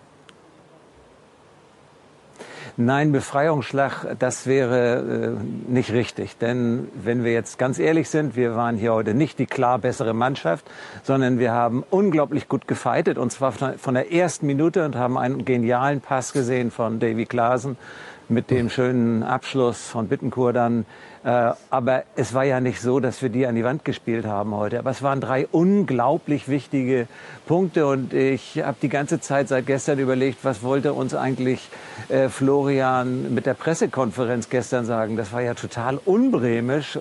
Nein, Befreiungsschlag, das wäre äh, nicht richtig. Denn wenn wir jetzt ganz ehrlich sind, wir waren hier heute nicht die klar bessere Mannschaft, sondern wir haben unglaublich gut gefeitet und zwar von der ersten Minute und haben einen genialen Pass gesehen von Davy Klaasen mit dem schönen Abschluss von Bittenkur dann. Äh, aber es war ja nicht so, dass wir die an die Wand gespielt haben heute. Aber es waren drei unglaublich wichtige Punkte und ich habe die ganze Zeit seit gestern überlegt, was wollte uns eigentlich äh, Florian mit der Pressekonferenz gestern sagen. Das war ja total unbremisch,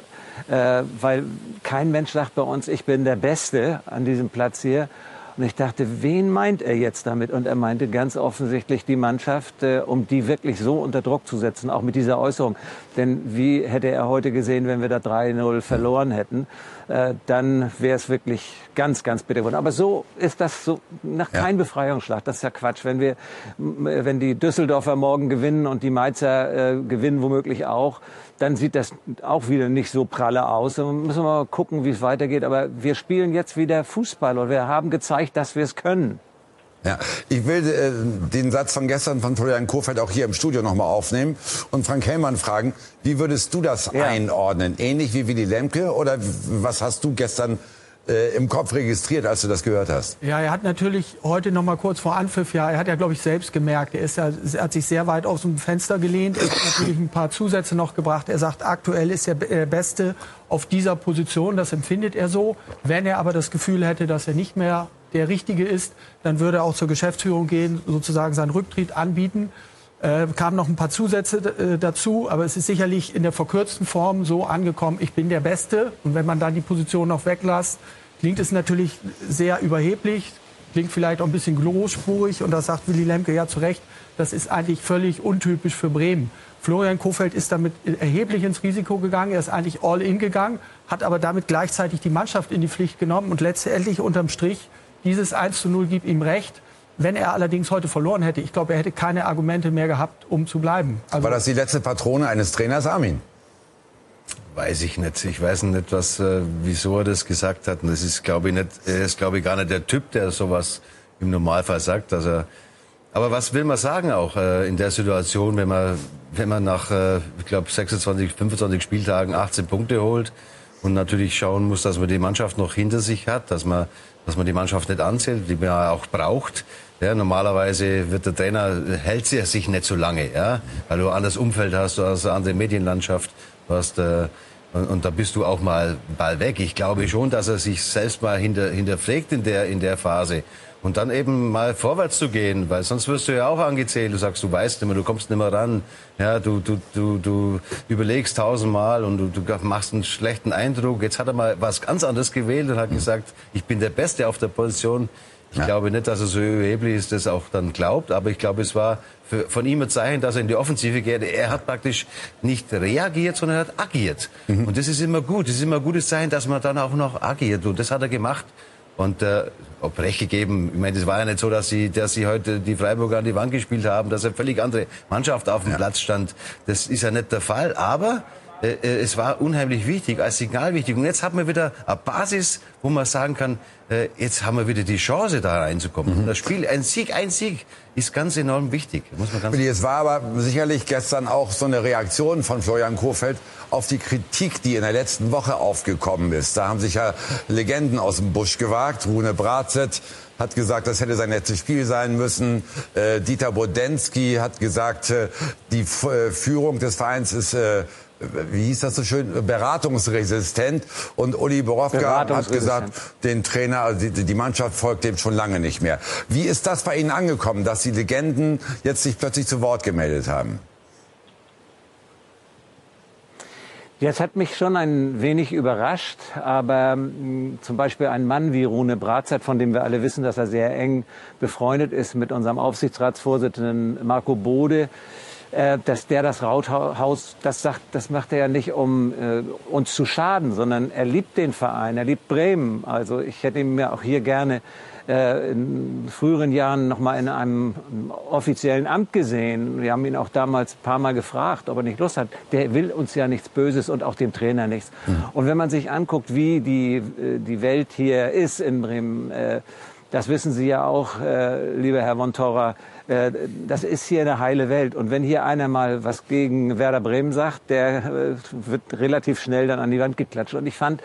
äh, weil kein Mensch sagt bei uns, ich bin der Beste an diesem Platz hier. Und ich dachte, wen meint er jetzt damit? Und er meinte ganz offensichtlich die Mannschaft, äh, um die wirklich so unter Druck zu setzen, auch mit dieser Äußerung. Denn wie hätte er heute gesehen, wenn wir da 3-0 verloren hätten? Äh, dann wäre es wirklich ganz, ganz bitter geworden. Aber so ist das so nach ja. kein Befreiungsschlag. Das ist ja Quatsch. Wenn wir, wenn die Düsseldorfer morgen gewinnen und die Mainzer äh, gewinnen womöglich auch, dann sieht das auch wieder nicht so pralle aus. Dann müssen wir mal gucken, wie es weitergeht. Aber wir spielen jetzt wieder Fußball und wir haben gezeigt, dass wir es können. Ja, ich will äh, den Satz von gestern von Florian Kofeld auch hier im Studio nochmal aufnehmen und Frank Hellmann fragen, wie würdest du das ja. einordnen? Ähnlich wie Willy Lemke oder was hast du gestern äh, im Kopf registriert, als du das gehört hast? Ja, er hat natürlich heute noch mal kurz vor Anpfiff, ja, er hat ja, glaube ich, selbst gemerkt, er, ist ja, er hat sich sehr weit aus dem Fenster gelehnt, er hat natürlich ein paar Zusätze noch gebracht. Er sagt, aktuell ist er der Beste auf dieser Position, das empfindet er so. Wenn er aber das Gefühl hätte, dass er nicht mehr der Richtige ist, dann würde er auch zur Geschäftsführung gehen, sozusagen seinen Rücktritt anbieten. Äh, kamen noch ein paar Zusätze äh, dazu, aber es ist sicherlich in der verkürzten Form so angekommen, ich bin der Beste. Und wenn man dann die Position noch weglässt, klingt es natürlich sehr überheblich, klingt vielleicht auch ein bisschen großspurig. Und da sagt Willy Lemke ja zu Recht, das ist eigentlich völlig untypisch für Bremen. Florian Kofeld ist damit erheblich ins Risiko gegangen. Er ist eigentlich all in gegangen, hat aber damit gleichzeitig die Mannschaft in die Pflicht genommen. Und letztendlich unterm Strich, dieses 1 zu 0 gibt ihm recht. Wenn er allerdings heute verloren hätte, ich glaube, er hätte keine Argumente mehr gehabt, um zu bleiben. Also War das die letzte Patrone eines Trainers, Armin? Weiß ich nicht. Ich weiß nicht, was, äh, wieso er das gesagt hat. Und das ist, glaube ich, nicht, er ist, glaube ich, gar nicht der Typ, der sowas im Normalfall sagt. Dass er, aber was will man sagen auch äh, in der Situation, wenn man, wenn man nach, äh, ich glaube, 26, 25 Spieltagen 18 Punkte holt und natürlich schauen muss, dass man die Mannschaft noch hinter sich hat, dass man dass man die Mannschaft nicht anzählt, die man auch braucht. Ja, normalerweise wird der Trainer, hält sie sich nicht so lange, ja, weil du ein anderes Umfeld hast, du hast eine andere Medienlandschaft, du hast, äh, und, und, da bist du auch mal Ball weg. Ich glaube schon, dass er sich selbst mal hinter, hinterfragt in der, in der Phase und dann eben mal vorwärts zu gehen, weil sonst wirst du ja auch angezählt. Du sagst, du weißt nicht mehr, du kommst nicht mehr ran. Ja, du, du, du, du überlegst tausendmal und du, du machst einen schlechten Eindruck. Jetzt hat er mal was ganz anderes gewählt und hat gesagt, ich bin der Beste auf der Position. Ich ja. glaube nicht, dass er so überheblich ist, das auch dann glaubt, aber ich glaube, es war für, von ihm ein Zeichen, dass er in die Offensive geht. Er hat praktisch nicht reagiert, sondern er hat agiert. Mhm. Und das ist immer gut. Das ist immer ein gutes Zeichen, dass man dann auch noch agiert. Und das hat er gemacht. Und äh, ob recht gegeben, ich meine, es war ja nicht so, dass sie, dass sie heute die Freiburger an die Wand gespielt haben, dass eine völlig andere Mannschaft auf dem ja. Platz stand. Das ist ja nicht der Fall. Aber äh, äh, es war unheimlich wichtig, als Signal wichtig. Und jetzt haben wir wieder eine Basis, wo man sagen kann, äh, jetzt haben wir wieder die Chance, da reinzukommen. Mhm. Das Spiel, ein Sieg, ein Sieg ist ganz enorm wichtig. Muss man ganz es war aber sicherlich gestern auch so eine Reaktion von Florian Kohfeldt auf die Kritik, die in der letzten Woche aufgekommen ist. Da haben sich ja Legenden aus dem Busch gewagt. Rune Bratzett hat gesagt, das hätte sein letztes Spiel sein müssen. Äh, Dieter Bodensky hat gesagt, äh, die F äh, Führung des Vereins ist äh, wie hieß das so schön, beratungsresistent. Und Uli Borowka hat gesagt, den Trainer, also die, die, Mannschaft folgt dem schon lange nicht mehr. Wie ist das bei Ihnen angekommen, dass die Legenden jetzt sich plötzlich zu Wort gemeldet haben? Jetzt hat mich schon ein wenig überrascht, aber mh, hm, zum Beispiel ein Mann wie Rune Bratzert, von dem wir alle wissen, dass er sehr eng befreundet ist mit unserem Aufsichtsratsvorsitzenden Marco Bode, dass der das Rathaus, das sagt, das macht er ja nicht, um äh, uns zu schaden, sondern er liebt den Verein, er liebt Bremen. Also ich hätte ihn mir auch hier gerne äh, in früheren Jahren noch mal in einem offiziellen Amt gesehen. Wir haben ihn auch damals ein paar Mal gefragt, ob er nicht Lust hat. Der will uns ja nichts Böses und auch dem Trainer nichts. Mhm. Und wenn man sich anguckt, wie die, äh, die Welt hier ist in Bremen, äh, das wissen Sie ja auch, äh, lieber Herr von Torra, äh, das ist hier eine heile Welt. Und wenn hier einer mal was gegen Werder Bremen sagt, der äh, wird relativ schnell dann an die Wand geklatscht. Und ich fand,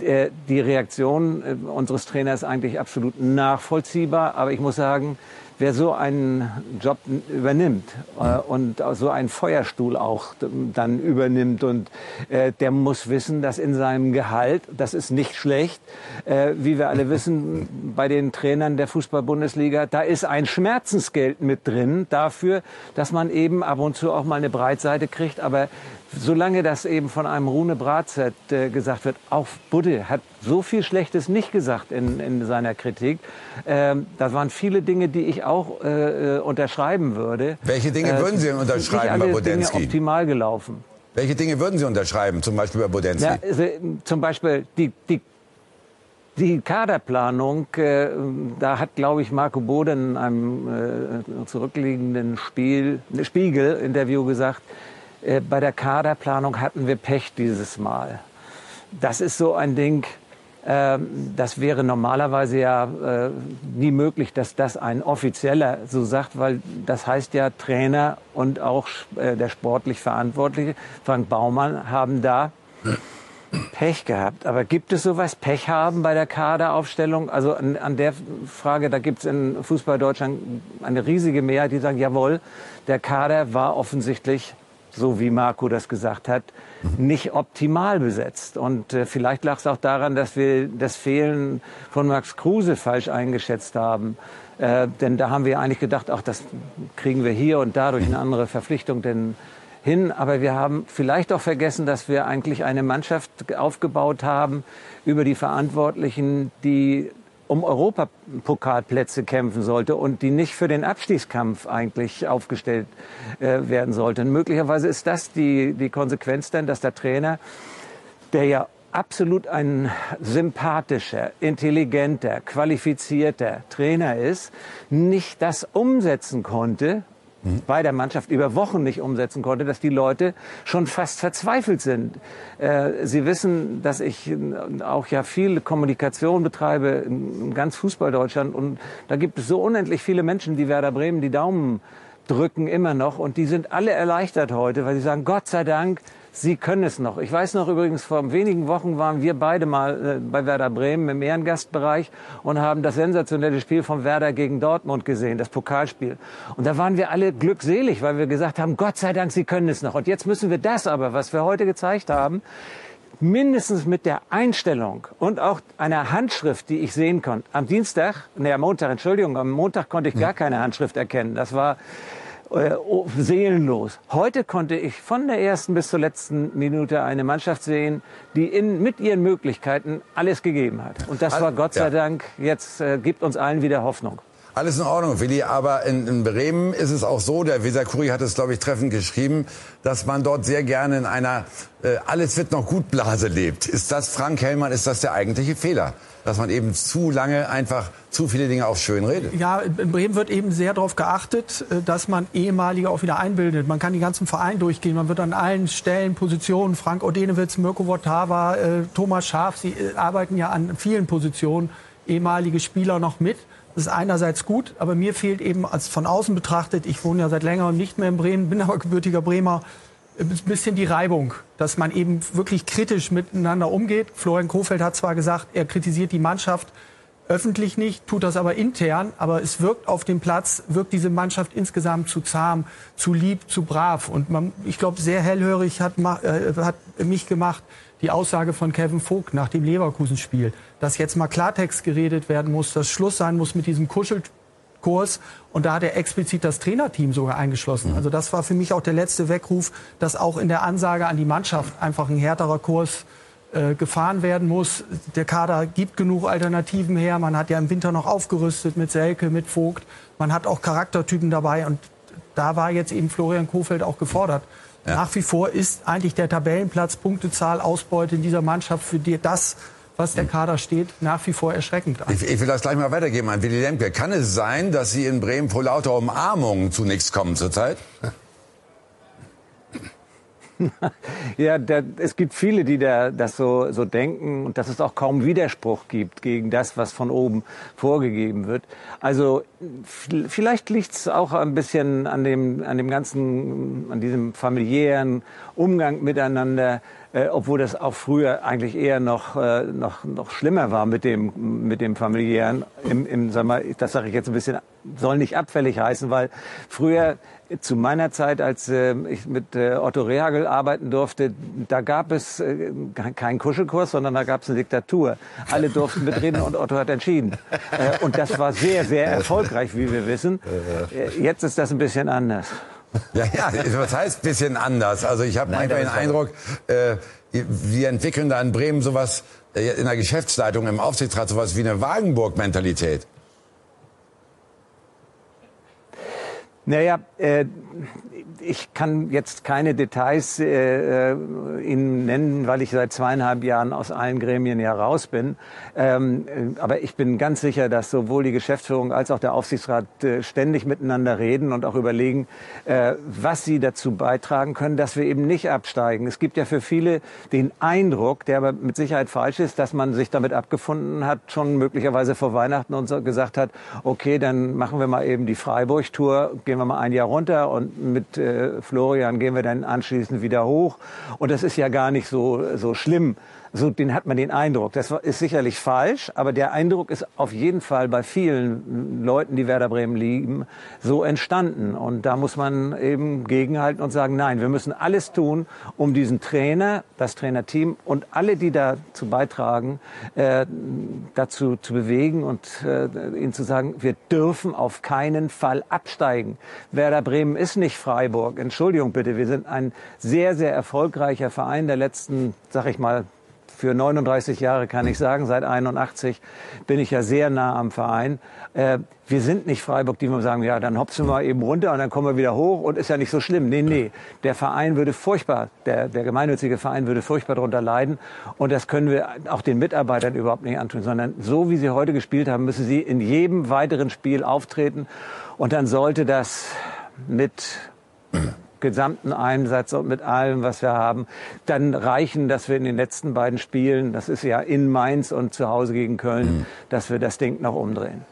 äh, die Reaktion äh, unseres Trainers eigentlich absolut nachvollziehbar. Aber ich muss sagen, wer so einen Job übernimmt äh, und so einen Feuerstuhl auch dann übernimmt und äh, der muss wissen, dass in seinem Gehalt, das ist nicht schlecht, äh, wie wir alle wissen, bei den Trainern der Fußball-Bundesliga, da ist ein Schmerzensgeld mit drin dafür, dass man eben ab und zu auch mal eine Breitseite kriegt, aber solange das eben von einem Rune Bratzett äh, gesagt wird, auch Budde hat so viel Schlechtes nicht gesagt in, in seiner Kritik. Ähm, das waren viele Dinge, die ich auch äh, äh unterschreiben würde. Welche Dinge äh, würden Sie denn unterschreiben bei Bodensky? Dinge optimal gelaufen. Welche Dinge würden Sie unterschreiben, zum Beispiel bei Bodensky? Ja, also, zum Beispiel die, die die Kaderplanung, äh, da hat, glaube ich, Marco Bode in einem äh, zurückliegenden Spiel, Spiegel-Interview gesagt, bei der Kaderplanung hatten wir Pech dieses Mal. Das ist so ein Ding, äh, das wäre normalerweise ja äh, nie möglich, dass das ein Offizieller so sagt, weil das heißt ja Trainer und auch äh, der sportlich Verantwortliche, Frank Baumann, haben da Pech gehabt. Aber gibt es sowas, Pech haben bei der Kaderaufstellung? Also an, an der Frage, da gibt es in Fußball Deutschland eine riesige Mehrheit, die sagen, jawohl, der Kader war offensichtlich so wie Marco das gesagt hat, nicht optimal besetzt. Und äh, vielleicht lag es auch daran, dass wir das Fehlen von Max Kruse falsch eingeschätzt haben. Äh, denn da haben wir eigentlich gedacht, ach, das kriegen wir hier und da durch eine andere Verpflichtung denn hin. Aber wir haben vielleicht auch vergessen, dass wir eigentlich eine Mannschaft aufgebaut haben über die Verantwortlichen, die um Europapokalplätze kämpfen sollte und die nicht für den Abstiegskampf eigentlich aufgestellt äh, werden sollte. Und möglicherweise ist das die, die Konsequenz dann, dass der Trainer, der ja absolut ein sympathischer, intelligenter, qualifizierter Trainer ist, nicht das umsetzen konnte, bei der Mannschaft über Wochen nicht umsetzen konnte, dass die Leute schon fast verzweifelt sind. Äh, Sie wissen, dass ich auch ja viel Kommunikation betreibe in ganz Fußball-Deutschland und da gibt es so unendlich viele Menschen, die Werder Bremen die Daumen drücken immer noch und die sind alle erleichtert heute, weil sie sagen, Gott sei Dank, Sie können es noch. Ich weiß noch übrigens, vor wenigen Wochen waren wir beide mal äh, bei Werder Bremen im Ehrengastbereich und haben das sensationelle Spiel von Werder gegen Dortmund gesehen, das Pokalspiel. Und da waren wir alle glückselig, weil wir gesagt haben, Gott sei Dank, Sie können es noch. Und jetzt müssen wir das aber, was wir heute gezeigt haben, mindestens mit der Einstellung und auch einer Handschrift, die ich sehen konnte. Am Dienstag, nee, am Montag, Entschuldigung, am Montag konnte ich gar keine Handschrift erkennen. Das war seelenlos. Heute konnte ich von der ersten bis zur letzten Minute eine Mannschaft sehen, die in, mit ihren Möglichkeiten alles gegeben hat. Und das war Gott sei Dank, jetzt äh, gibt uns allen wieder Hoffnung. Alles in Ordnung, Willi, aber in, in Bremen ist es auch so, der Weser Kuri hat es, glaube ich, treffend geschrieben, dass man dort sehr gerne in einer äh, alles wird noch gut Blase lebt. Ist das, Frank Hellmann, ist das der eigentliche Fehler? dass man eben zu lange einfach zu viele Dinge auch schön redet. Ja, in Bremen wird eben sehr darauf geachtet, äh, dass man ehemalige auch wieder einbildet. Man kann den ganzen Verein durchgehen. Man wird an allen Stellen, Positionen, Frank Odenewitz, Mirko Votava, äh, Thomas Schaf, sie äh, arbeiten ja an vielen Positionen, ehemalige Spieler noch mit. Das ist einerseits gut, aber mir fehlt eben als von außen betrachtet, ich wohne ja seit längerem nicht mehr in Bremen, bin aber gebürtiger Bremer, ein bisschen die Reibung, dass man eben wirklich kritisch miteinander umgeht. Florian Kofeld hat zwar gesagt, er kritisiert die Mannschaft öffentlich nicht, tut das aber intern, aber es wirkt auf dem Platz, wirkt diese Mannschaft insgesamt zu zahm, zu lieb, zu brav. Und man, ich glaube, sehr hellhörig hat, äh, hat mich gemacht die Aussage von Kevin Vogt nach dem Leverkusen-Spiel, dass jetzt mal Klartext geredet werden muss, dass Schluss sein muss mit diesem Kuschel Kurs. Und da hat er explizit das Trainerteam sogar eingeschlossen. Also das war für mich auch der letzte Weckruf, dass auch in der Ansage an die Mannschaft einfach ein härterer Kurs äh, gefahren werden muss. Der Kader gibt genug Alternativen her. Man hat ja im Winter noch aufgerüstet mit Selke, mit Vogt. Man hat auch Charaktertypen dabei und da war jetzt eben Florian Kofeld auch gefordert. Ja. Nach wie vor ist eigentlich der Tabellenplatz, Punktezahl, Ausbeute in dieser Mannschaft für die das, was der Kader steht, nach wie vor erschreckend. Ich, ich, will das gleich mal weitergeben an Willy Lemke. Kann es sein, dass Sie in Bremen vor lauter Umarmungen zu nichts kommen zurzeit? (laughs) (laughs) ja, der, es gibt viele, die da, das so, so denken und dass es auch kaum Widerspruch gibt gegen das, was von oben vorgegeben wird. Also vielleicht liegt es auch ein bisschen an dem, an dem ganzen, an diesem familiären Umgang miteinander, äh, obwohl das auch früher eigentlich eher noch, äh, noch, noch schlimmer war mit dem, mit dem familiären. Im, im, sag mal, das sage ich jetzt ein bisschen, soll nicht abfällig heißen, weil früher zu meiner Zeit, als äh, ich mit äh, Otto Rehagel arbeiten durfte, da gab es äh, keinen Kuschelkurs, sondern da gab es eine Diktatur. Alle durften mitreden und Otto hat entschieden. Äh, und das war sehr, sehr erfolgreich, wie wir wissen. Äh, jetzt ist das ein bisschen anders. Ja, ja, was heißt bisschen anders? Also ich habe manchmal den Eindruck, äh, wir entwickeln da in Bremen sowas äh, in der Geschäftsleitung, im Aufsichtsrat sowas wie eine Wagenburg-Mentalität. Naja, äh, ich kann jetzt keine Details äh, äh, Ihnen nennen, weil ich seit zweieinhalb Jahren aus allen Gremien ja raus bin. Ähm, äh, aber ich bin ganz sicher, dass sowohl die Geschäftsführung als auch der Aufsichtsrat äh, ständig miteinander reden und auch überlegen, äh, was sie dazu beitragen können, dass wir eben nicht absteigen. Es gibt ja für viele den Eindruck, der aber mit Sicherheit falsch ist, dass man sich damit abgefunden hat, schon möglicherweise vor Weihnachten und so gesagt hat, okay, dann machen wir mal eben die Freiburg-Tour, gehen wir mal ein Jahr runter und mit äh, Florian gehen wir dann anschließend wieder hoch. Und das ist ja gar nicht so, so schlimm. So, den hat man den Eindruck. Das ist sicherlich falsch, aber der Eindruck ist auf jeden Fall bei vielen Leuten, die Werder Bremen lieben, so entstanden. Und da muss man eben gegenhalten und sagen, nein, wir müssen alles tun, um diesen Trainer, das Trainerteam und alle, die dazu beitragen, äh, dazu zu bewegen und äh, ihnen zu sagen, wir dürfen auf keinen Fall absteigen. Werder Bremen ist nicht Freiburg. Entschuldigung bitte, wir sind ein sehr, sehr erfolgreicher Verein der letzten, sag ich mal, für 39 Jahre kann ich sagen, seit 81 bin ich ja sehr nah am Verein. Äh, wir sind nicht Freiburg, die wir sagen, ja, dann hopsen wir eben runter und dann kommen wir wieder hoch und ist ja nicht so schlimm. Nee, nee, der Verein würde furchtbar, der, der gemeinnützige Verein würde furchtbar darunter leiden und das können wir auch den Mitarbeitern überhaupt nicht antun, sondern so wie sie heute gespielt haben, müssen sie in jedem weiteren Spiel auftreten und dann sollte das mit gesamten Einsatz und mit allem, was wir haben, dann reichen, dass wir in den letzten beiden Spielen, das ist ja in Mainz und zu Hause gegen Köln, mhm. dass wir das Ding noch umdrehen.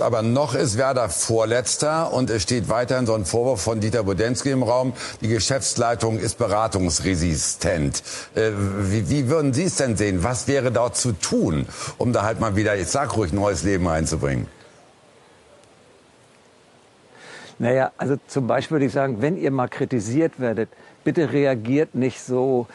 Aber noch ist Werder Vorletzter und es steht weiterhin so ein Vorwurf von Dieter Budensky im Raum. Die Geschäftsleitung ist beratungsresistent. Äh, wie, wie würden Sie es denn sehen? Was wäre dort zu tun, um da halt mal wieder, ich sag ruhig, neues Leben reinzubringen? Naja, also zum Beispiel würde ich sagen, wenn ihr mal kritisiert werdet, bitte reagiert nicht so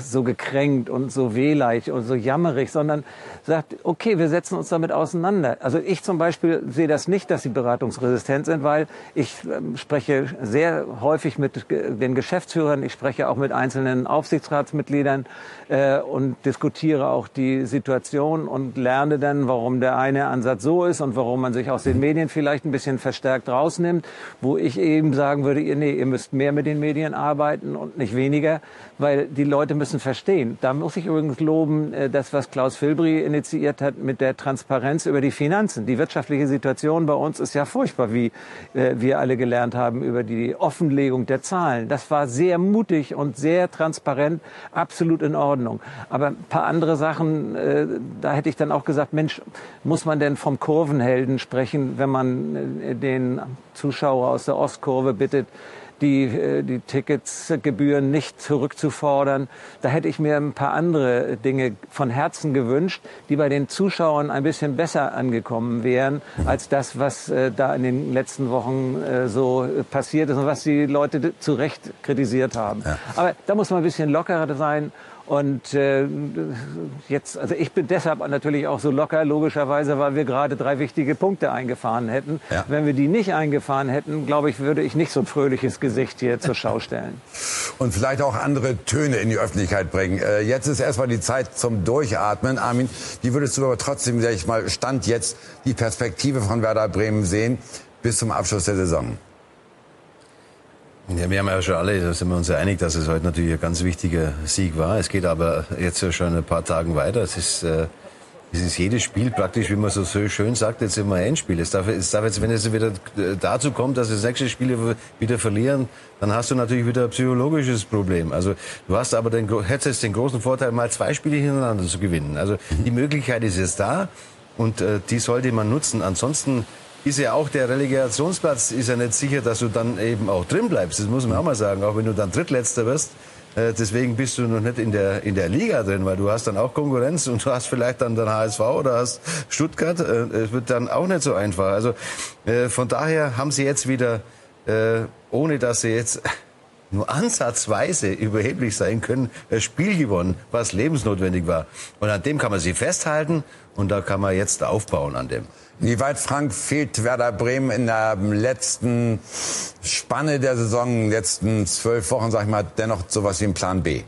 so gekränkt und so wehleich und so jammerig, sondern sagt, okay, wir setzen uns damit auseinander. Also ich zum Beispiel sehe das nicht, dass sie beratungsresistent sind, weil ich ähm, spreche sehr häufig mit den Geschäftsführern, ich spreche auch mit einzelnen Aufsichtsratsmitgliedern äh, und diskutiere auch die Situation und lerne dann, warum der eine Ansatz so ist und warum man sich aus den Medien vielleicht ein bisschen verstärkt rausnimmt, wo ich eben sagen würde, ihr, nee, ihr müsst mehr mit den Medien arbeiten und nicht weniger, weil die Leute müssen verstehen. Da muss ich übrigens loben, äh, das, was Klaus Filbri initiiert hat mit der Transparenz über die Finanzen. Die wirtschaftliche Situation bei uns ist ja furchtbar, wie äh, wir alle gelernt haben über die Offenlegung der Zahlen. Das war sehr mutig und sehr transparent, absolut in Ordnung. Aber ein paar andere Sachen, äh, da hätte ich dann auch gesagt, Mensch, muss man denn vom Kurvenhelden sprechen, wenn man den Zuschauer aus der Ostkurve bittet, die, äh, die Ticketsgebühren nicht zurückzufordern. Da hätte ich mir ein paar andere Dinge von Herzen gewünscht, die bei den Zuschauern ein bisschen besser angekommen wären, als das, was äh, da in den letzten Wochen äh, so passiert ist und was die Leute zu Recht kritisiert haben. Ja. Aber da muss man ein bisschen lockerer sein Und äh, jetzt, also ich bin deshalb natürlich auch so locker, logischerweise, weil wir gerade drei wichtige Punkte eingefahren hätten. Ja. Wenn wir die nicht eingefahren hätten, glaube ich, würde ich nicht so ein fröhliches Gesicht hier zur Schau stellen. (laughs) Und vielleicht auch andere Töne in die Öffentlichkeit bringen. Äh, jetzt ist erstmal die Zeit zum Durchatmen. Armin, wie würdest du aber trotzdem, sag ich mal, Stand jetzt die Perspektive von Werder Bremen sehen bis zum Abschluss der Saison? Ja, wir haben ja schon alle, da sind wir uns ja einig, dass es heute natürlich ein ganz wichtiger Sieg war. Es geht aber jetzt ja schon ein paar Tagen weiter. Es ist, äh, es ist jedes Spiel praktisch, wie man so schön sagt, jetzt immer ein Endspiel. Es darf, es darf jetzt, wenn es wieder dazu kommt, dass das nächste Spiel wieder verlieren, dann hast du natürlich wieder ein psychologisches Problem. Also du hast aber den, hättest den großen Vorteil, mal zwei Spiele hintereinander zu gewinnen. Also die Möglichkeit ist jetzt da und äh, die sollte man nutzen. Ansonsten ist ja auch der Relegationsplatz ist ja nicht sicher, dass du dann eben auch drin bleibst. Das muss man auch mal sagen. Auch wenn du dann Drittletzter wirst, äh, deswegen bist du noch nicht in der, in der Liga drin, weil du hast dann auch Konkurrenz und du hast vielleicht dann den HSV oder hast Stuttgart. Äh, es wird dann auch nicht so einfach. Also äh, von daher haben sie jetzt wieder, ohne dass sie jetzt (laughs) nur ansatzweise überheblich sein können, ein Spiel gewonnen, was lebensnotwendig war. Und an dem kann man sich festhalten und da kann man jetzt aufbauen an dem. Wie weit, Frank, fehlt Werder Bremen in der letzten Spanne der Saison, letzten zwölf Wochen, sag ich mal, dennoch sowas wie ein Plan B?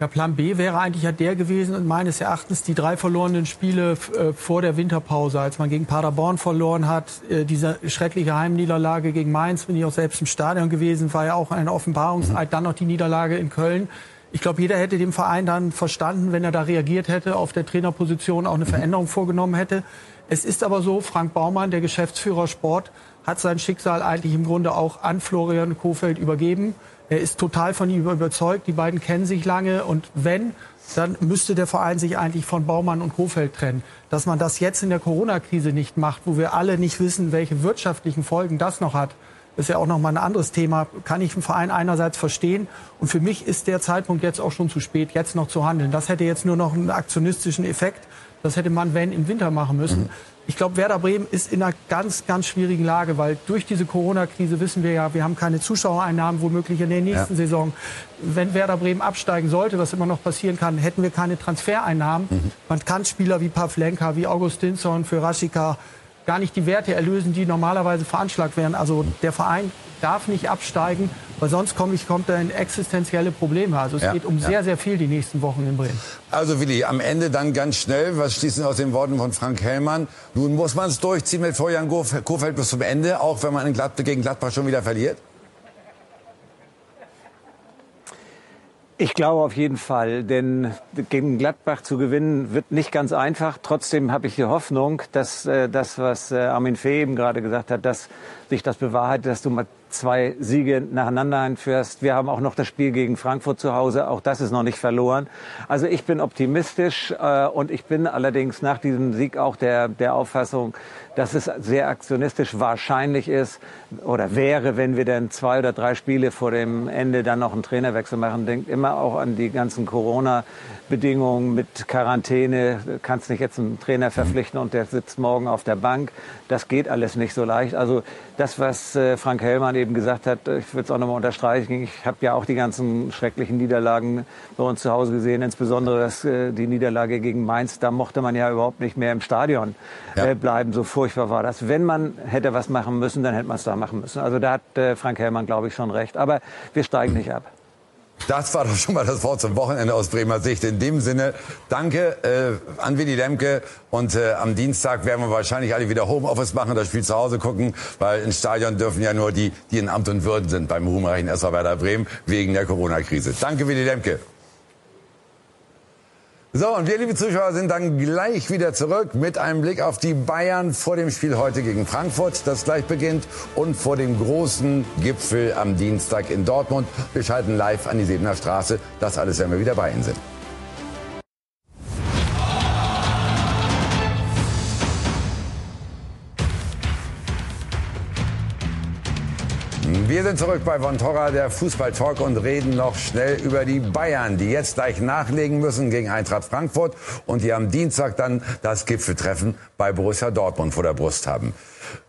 Ja, Plan B wäre eigentlich ja der gewesen und meines Erachtens die drei verlorenen Spiele äh, vor der Winterpause, als man gegen Paderborn verloren hat, äh, diese schreckliche Heimniederlage gegen Mainz, bin ich auch selbst im Stadion gewesen, war ja auch eine Offenbarungseid, mhm. dann noch die Niederlage in Köln. Ich glaube, jeder hätte dem Verein dann verstanden, wenn er da reagiert hätte, auf der Trainerposition auch eine. Veränderung vorgenommen hätte. Es ist aber so, Frank Baumann, der Geschäftsführer Sport, hat sein Schicksal eigentlich im Grunde auch an Florian Kofeld übergeben. Er ist total von ihm überzeugt. Die beiden kennen sich lange. Und wenn, dann müsste der Verein sich eigentlich von Baumann und Kofeld trennen. Dass man das jetzt in der Corona-Krise nicht macht, wo wir alle nicht wissen, welche wirtschaftlichen Folgen das noch hat, ist ja auch noch mal ein anderes Thema. Kann ich einen Verein einerseits verstehen. Und für mich ist der Zeitpunkt jetzt auch schon zu spät, jetzt noch zu handeln. Das hätte jetzt nur noch einen aktionistischen Effekt. Das hätte man, wenn, im Winter machen müssen. Mhm. Ich glaube, Werder Bremen ist in einer ganz, ganz schwierigen Lage, weil durch diese Corona-Krise wissen wir ja, wir haben keine Zuschauereinnahmen womöglich in der nächsten ja. Saison. Wenn Werder Bremen absteigen sollte, was immer noch passieren kann, hätten wir keine Transfereinnahmen. Mhm. Man kann Spieler wie Pavlenka, wie Augustinsson für Raschika gar nicht die Werte erlösen, die normalerweise veranschlagt werden. Also der Verein darf nicht absteigen, weil sonst kommt, kommt er in existenzielle Probleme. Also es ja, geht um ja. sehr, sehr viel die nächsten Wochen in Bremen. Also Willi, am Ende dann ganz schnell, was schließen aus den Worten von Frank Hellmann, nun muss man es durchziehen mit Florian Kofeld bis zum Ende, auch wenn man in Gladbach, gegen Gladbach schon wieder verliert? Ich glaube auf jeden Fall, denn gegen Gladbach zu gewinnen wird nicht ganz einfach. Trotzdem habe ich die Hoffnung, dass äh, das, was äh, Armin Fee eben gerade gesagt hat, dass sich das bewahrheitet, dass du mal zwei Siege nacheinander einführst. Wir haben auch noch das Spiel gegen Frankfurt zu Hause. Auch das ist noch nicht verloren. Also ich bin optimistisch äh, und ich bin allerdings nach diesem Sieg auch der, der Auffassung, dass es sehr aktionistisch wahrscheinlich ist oder wäre, wenn wir dann zwei oder drei Spiele vor dem Ende dann noch einen Trainerwechsel machen. Denkt immer auch an die ganzen Corona-Bedingungen mit Quarantäne. Du kannst nicht jetzt einen Trainer verpflichten und der sitzt morgen auf der Bank. Das geht alles nicht so leicht. Also das, was äh, Frank Hellmann eben gesagt hat, ich würde es auch nochmal unterstreichen. Ich habe ja auch die ganzen schrecklichen Niederlagen bei uns zu Hause gesehen, insbesondere das, äh, die Niederlage gegen Mainz. Da mochte man ja überhaupt nicht mehr im Stadion ja. Äh, bleiben. So furchtbar war das. Wenn man hätte was machen müssen, dann hätte man es da machen müssen. Also da hat Frank Hellmann, glaube ich, schon recht. Aber wir steigen nicht ab. Das war doch schon mal das Wort zum Wochenende aus Bremer Sicht. In dem Sinne, danke äh, an Willi Lemke. Und äh, am Dienstag werden wir wahrscheinlich alle wieder Homeoffice machen, das Spiel zu Hause gucken, weil ins Stadion dürfen ja nur die, die in Amt und Würden sind beim ruhmreichen SV Werder Bremen wegen der Corona-Krise. Danke, Willi Lemke. So, und wir, liebe Zuschauer, sind dann gleich wieder zurück mit einem Blick auf die Bayern vor dem Spiel heute gegen Frankfurt, das gleich beginnt, und vor dem großen Gipfel am Dienstag in Dortmund. Wir schalten live an die Siebener Straße. Das alles, wenn wir wieder bei Ihnen sind. Wir sind zurück bei Von Torra, der Fußballtalk und reden noch schnell über die Bayern, die jetzt gleich nachlegen müssen gegen Eintracht Frankfurt und die am Dienstag dann das Gipfeltreffen bei Borussia Dortmund vor der Brust haben.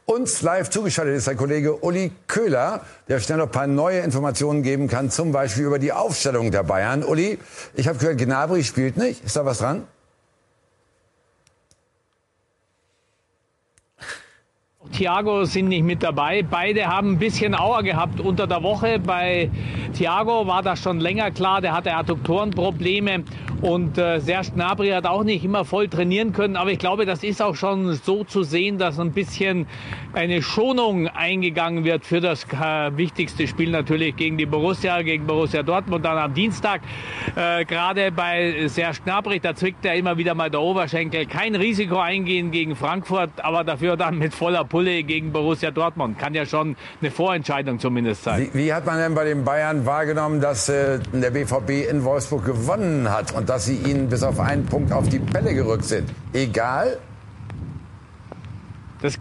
Uns live zugeschaltet ist der Kollege Uli Köhler, der schnell noch ein paar neue Informationen geben kann, zum Beispiel über die Aufstellung der Bayern. Uli, ich habe gehört, Gnabry spielt nicht. Ist da was dran? Thiago sind nicht mit dabei. Beide haben ein bisschen Auer gehabt unter der Woche. Bei Thiago war das schon länger klar, der hatte Adduktorenprobleme und äh, Serge Gnabry hat auch nicht immer voll trainieren können. Aber ich glaube, das ist auch schon so zu sehen, dass ein bisschen eine Schonung eingegangen wird für das äh, wichtigste Spiel natürlich gegen die Borussia, gegen Borussia Dortmund dann am Dienstag. Äh, Gerade bei Serge Gnabry, da zwickt er immer wieder mal der Oberschenkel. Kein Risiko eingehen gegen Frankfurt, aber dafür dann mit voller Pulle gegen Borussia Dortmund. Kann ja schon eine Vorentscheidung zumindest sein. Wie, wie hat man denn bei den Bayern wahrgenommen, dass äh, der BVB in Wolfsburg gewonnen hat und dass sie ihnen bis auf einen Punkt auf die Pelle gerückt sind? Egal? Das,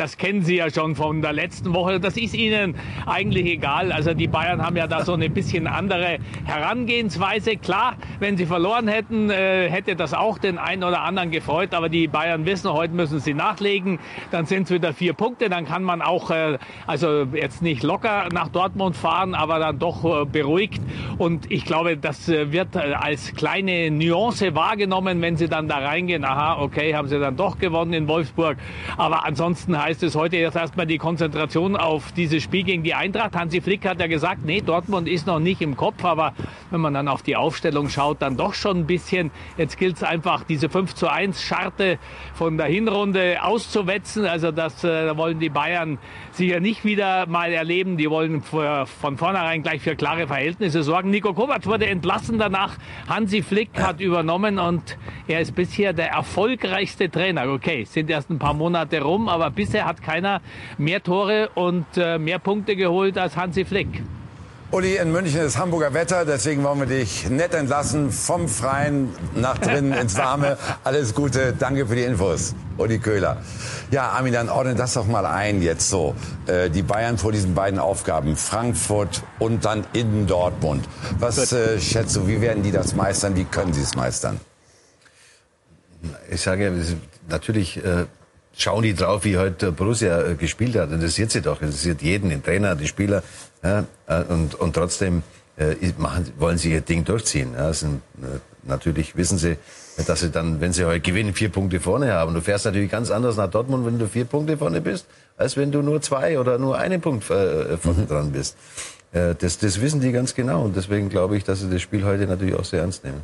das kennen Sie ja schon von der letzten Woche. Das ist Ihnen eigentlich egal. Also die Bayern haben ja da so eine bisschen andere Herangehensweise. Klar, wenn sie verloren hätten, äh, hätte das auch den einen oder anderen gefreut. Aber die Bayern wissen, heute müssen sie nachlegen. Dann sind es wieder vier Punkte. Dann kann man auch, äh, also jetzt nicht locker nach Dortmund fahren, aber dann doch äh, beruhigt. Und ich glaube, das wird als kleine Nuance wahrgenommen, wenn sie dann da reingehen. Aha, okay, haben sie dann doch gewonnen in Wolfsburg. Aber ansonsten heißt heißt es heute erst erstmal die Konzentration auf dieses Spiel gegen die Eintracht. Hansi Flick hat ja gesagt, nee, Dortmund ist noch nicht im Kopf, aber wenn man dann auf die Aufstellung schaut, dann doch schon ein bisschen. Jetzt gilt es einfach, diese 5 zu 1 Scharte von der Hinrunde auszuwetzen. Also das äh, wollen die Bayern sicher nicht wieder mal erleben. Die wollen für, von vornherein gleich für klare Verhältnisse sorgen. Nico Kovac wurde entlassen danach. Hansi Flick hat übernommen und er ist bisher der erfolgreichste Trainer. Okay, sind erst ein paar Monate rum, aber bisher bisher hat keiner mehr Tore und äh, mehr Punkte geholt als Hansi Flick. Uli, in München ist Hamburger Wetter, deswegen wollen wir dich nett entlassen vom Freien nach drinnen ins Warme. (laughs) Alles Gute, danke für die Infos. Uli Köhler. Ja, Armin, dann ordne das doch mal ein jetzt so. Äh, die Bayern vor diesen beiden Aufgaben, Frankfurt und dann in Dortmund. Was äh, schätzt du, wie werden die das meistern, wie können sie es meistern? Ich sage, natürlich äh, schauen die drauf, wie heute Borussia äh, gespielt hat. Interessiert sie doch, interessiert jeden, den Trainer, die Spieler. Ja, äh, und, und trotzdem äh, machen, wollen sie ihr Ding durchziehen. Ja, sind, natürlich wissen sie, dass sie dann, wenn sie heute gewinnen, vier Punkte vorne haben. Du fährst natürlich ganz anders nach Dortmund, wenn du vier Punkte vorne bist, als wenn du nur zwei oder nur einen Punkt äh, vorne mhm. dran bist. Äh, das, das wissen die ganz genau und deswegen glaube ich, dass sie das Spiel heute natürlich auch sehr ernst nehmen.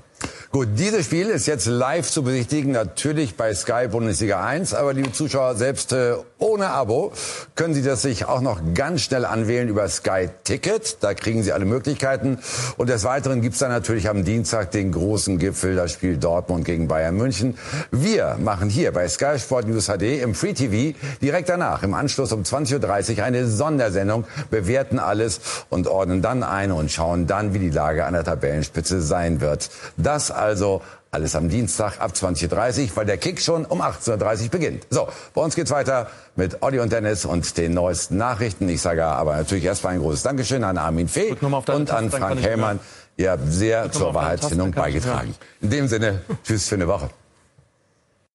Gut, dieses Spiel ist jetzt live zu besichtigen, natürlich bei Sky Bundesliga 1, aber liebe Zuschauer, selbst äh, ohne Abo können Sie das sich auch noch ganz schnell anwählen über Sky Ticket. Da kriegen Sie alle Möglichkeiten. Und des Weiteren gibt's dann natürlich am Dienstag den großen Gipfel, das Spiel Dortmund gegen Bayern München. Wir machen hier bei Sky Sport News HD im Free TV direkt danach, im Anschluss um 20.30 Uhr eine Sondersendung, bewerten alles ordnen dann ein und schauen dann, wie die Lage an der Tabellenspitze sein wird. Das also alles am Dienstag ab 20.30 Uhr, weil der Kick schon um 18.30 Uhr beginnt. So, bei uns geht's weiter mit Olli und Dennis und den neuesten Nachrichten. Ich sage aber natürlich erstmal ein großes Dankeschön an Armin Fee und an Frank Hellmann. Ihr habt sehr zur Wahrheitsfindung beigetragen. In dem Sinne, tschüss für eine Woche.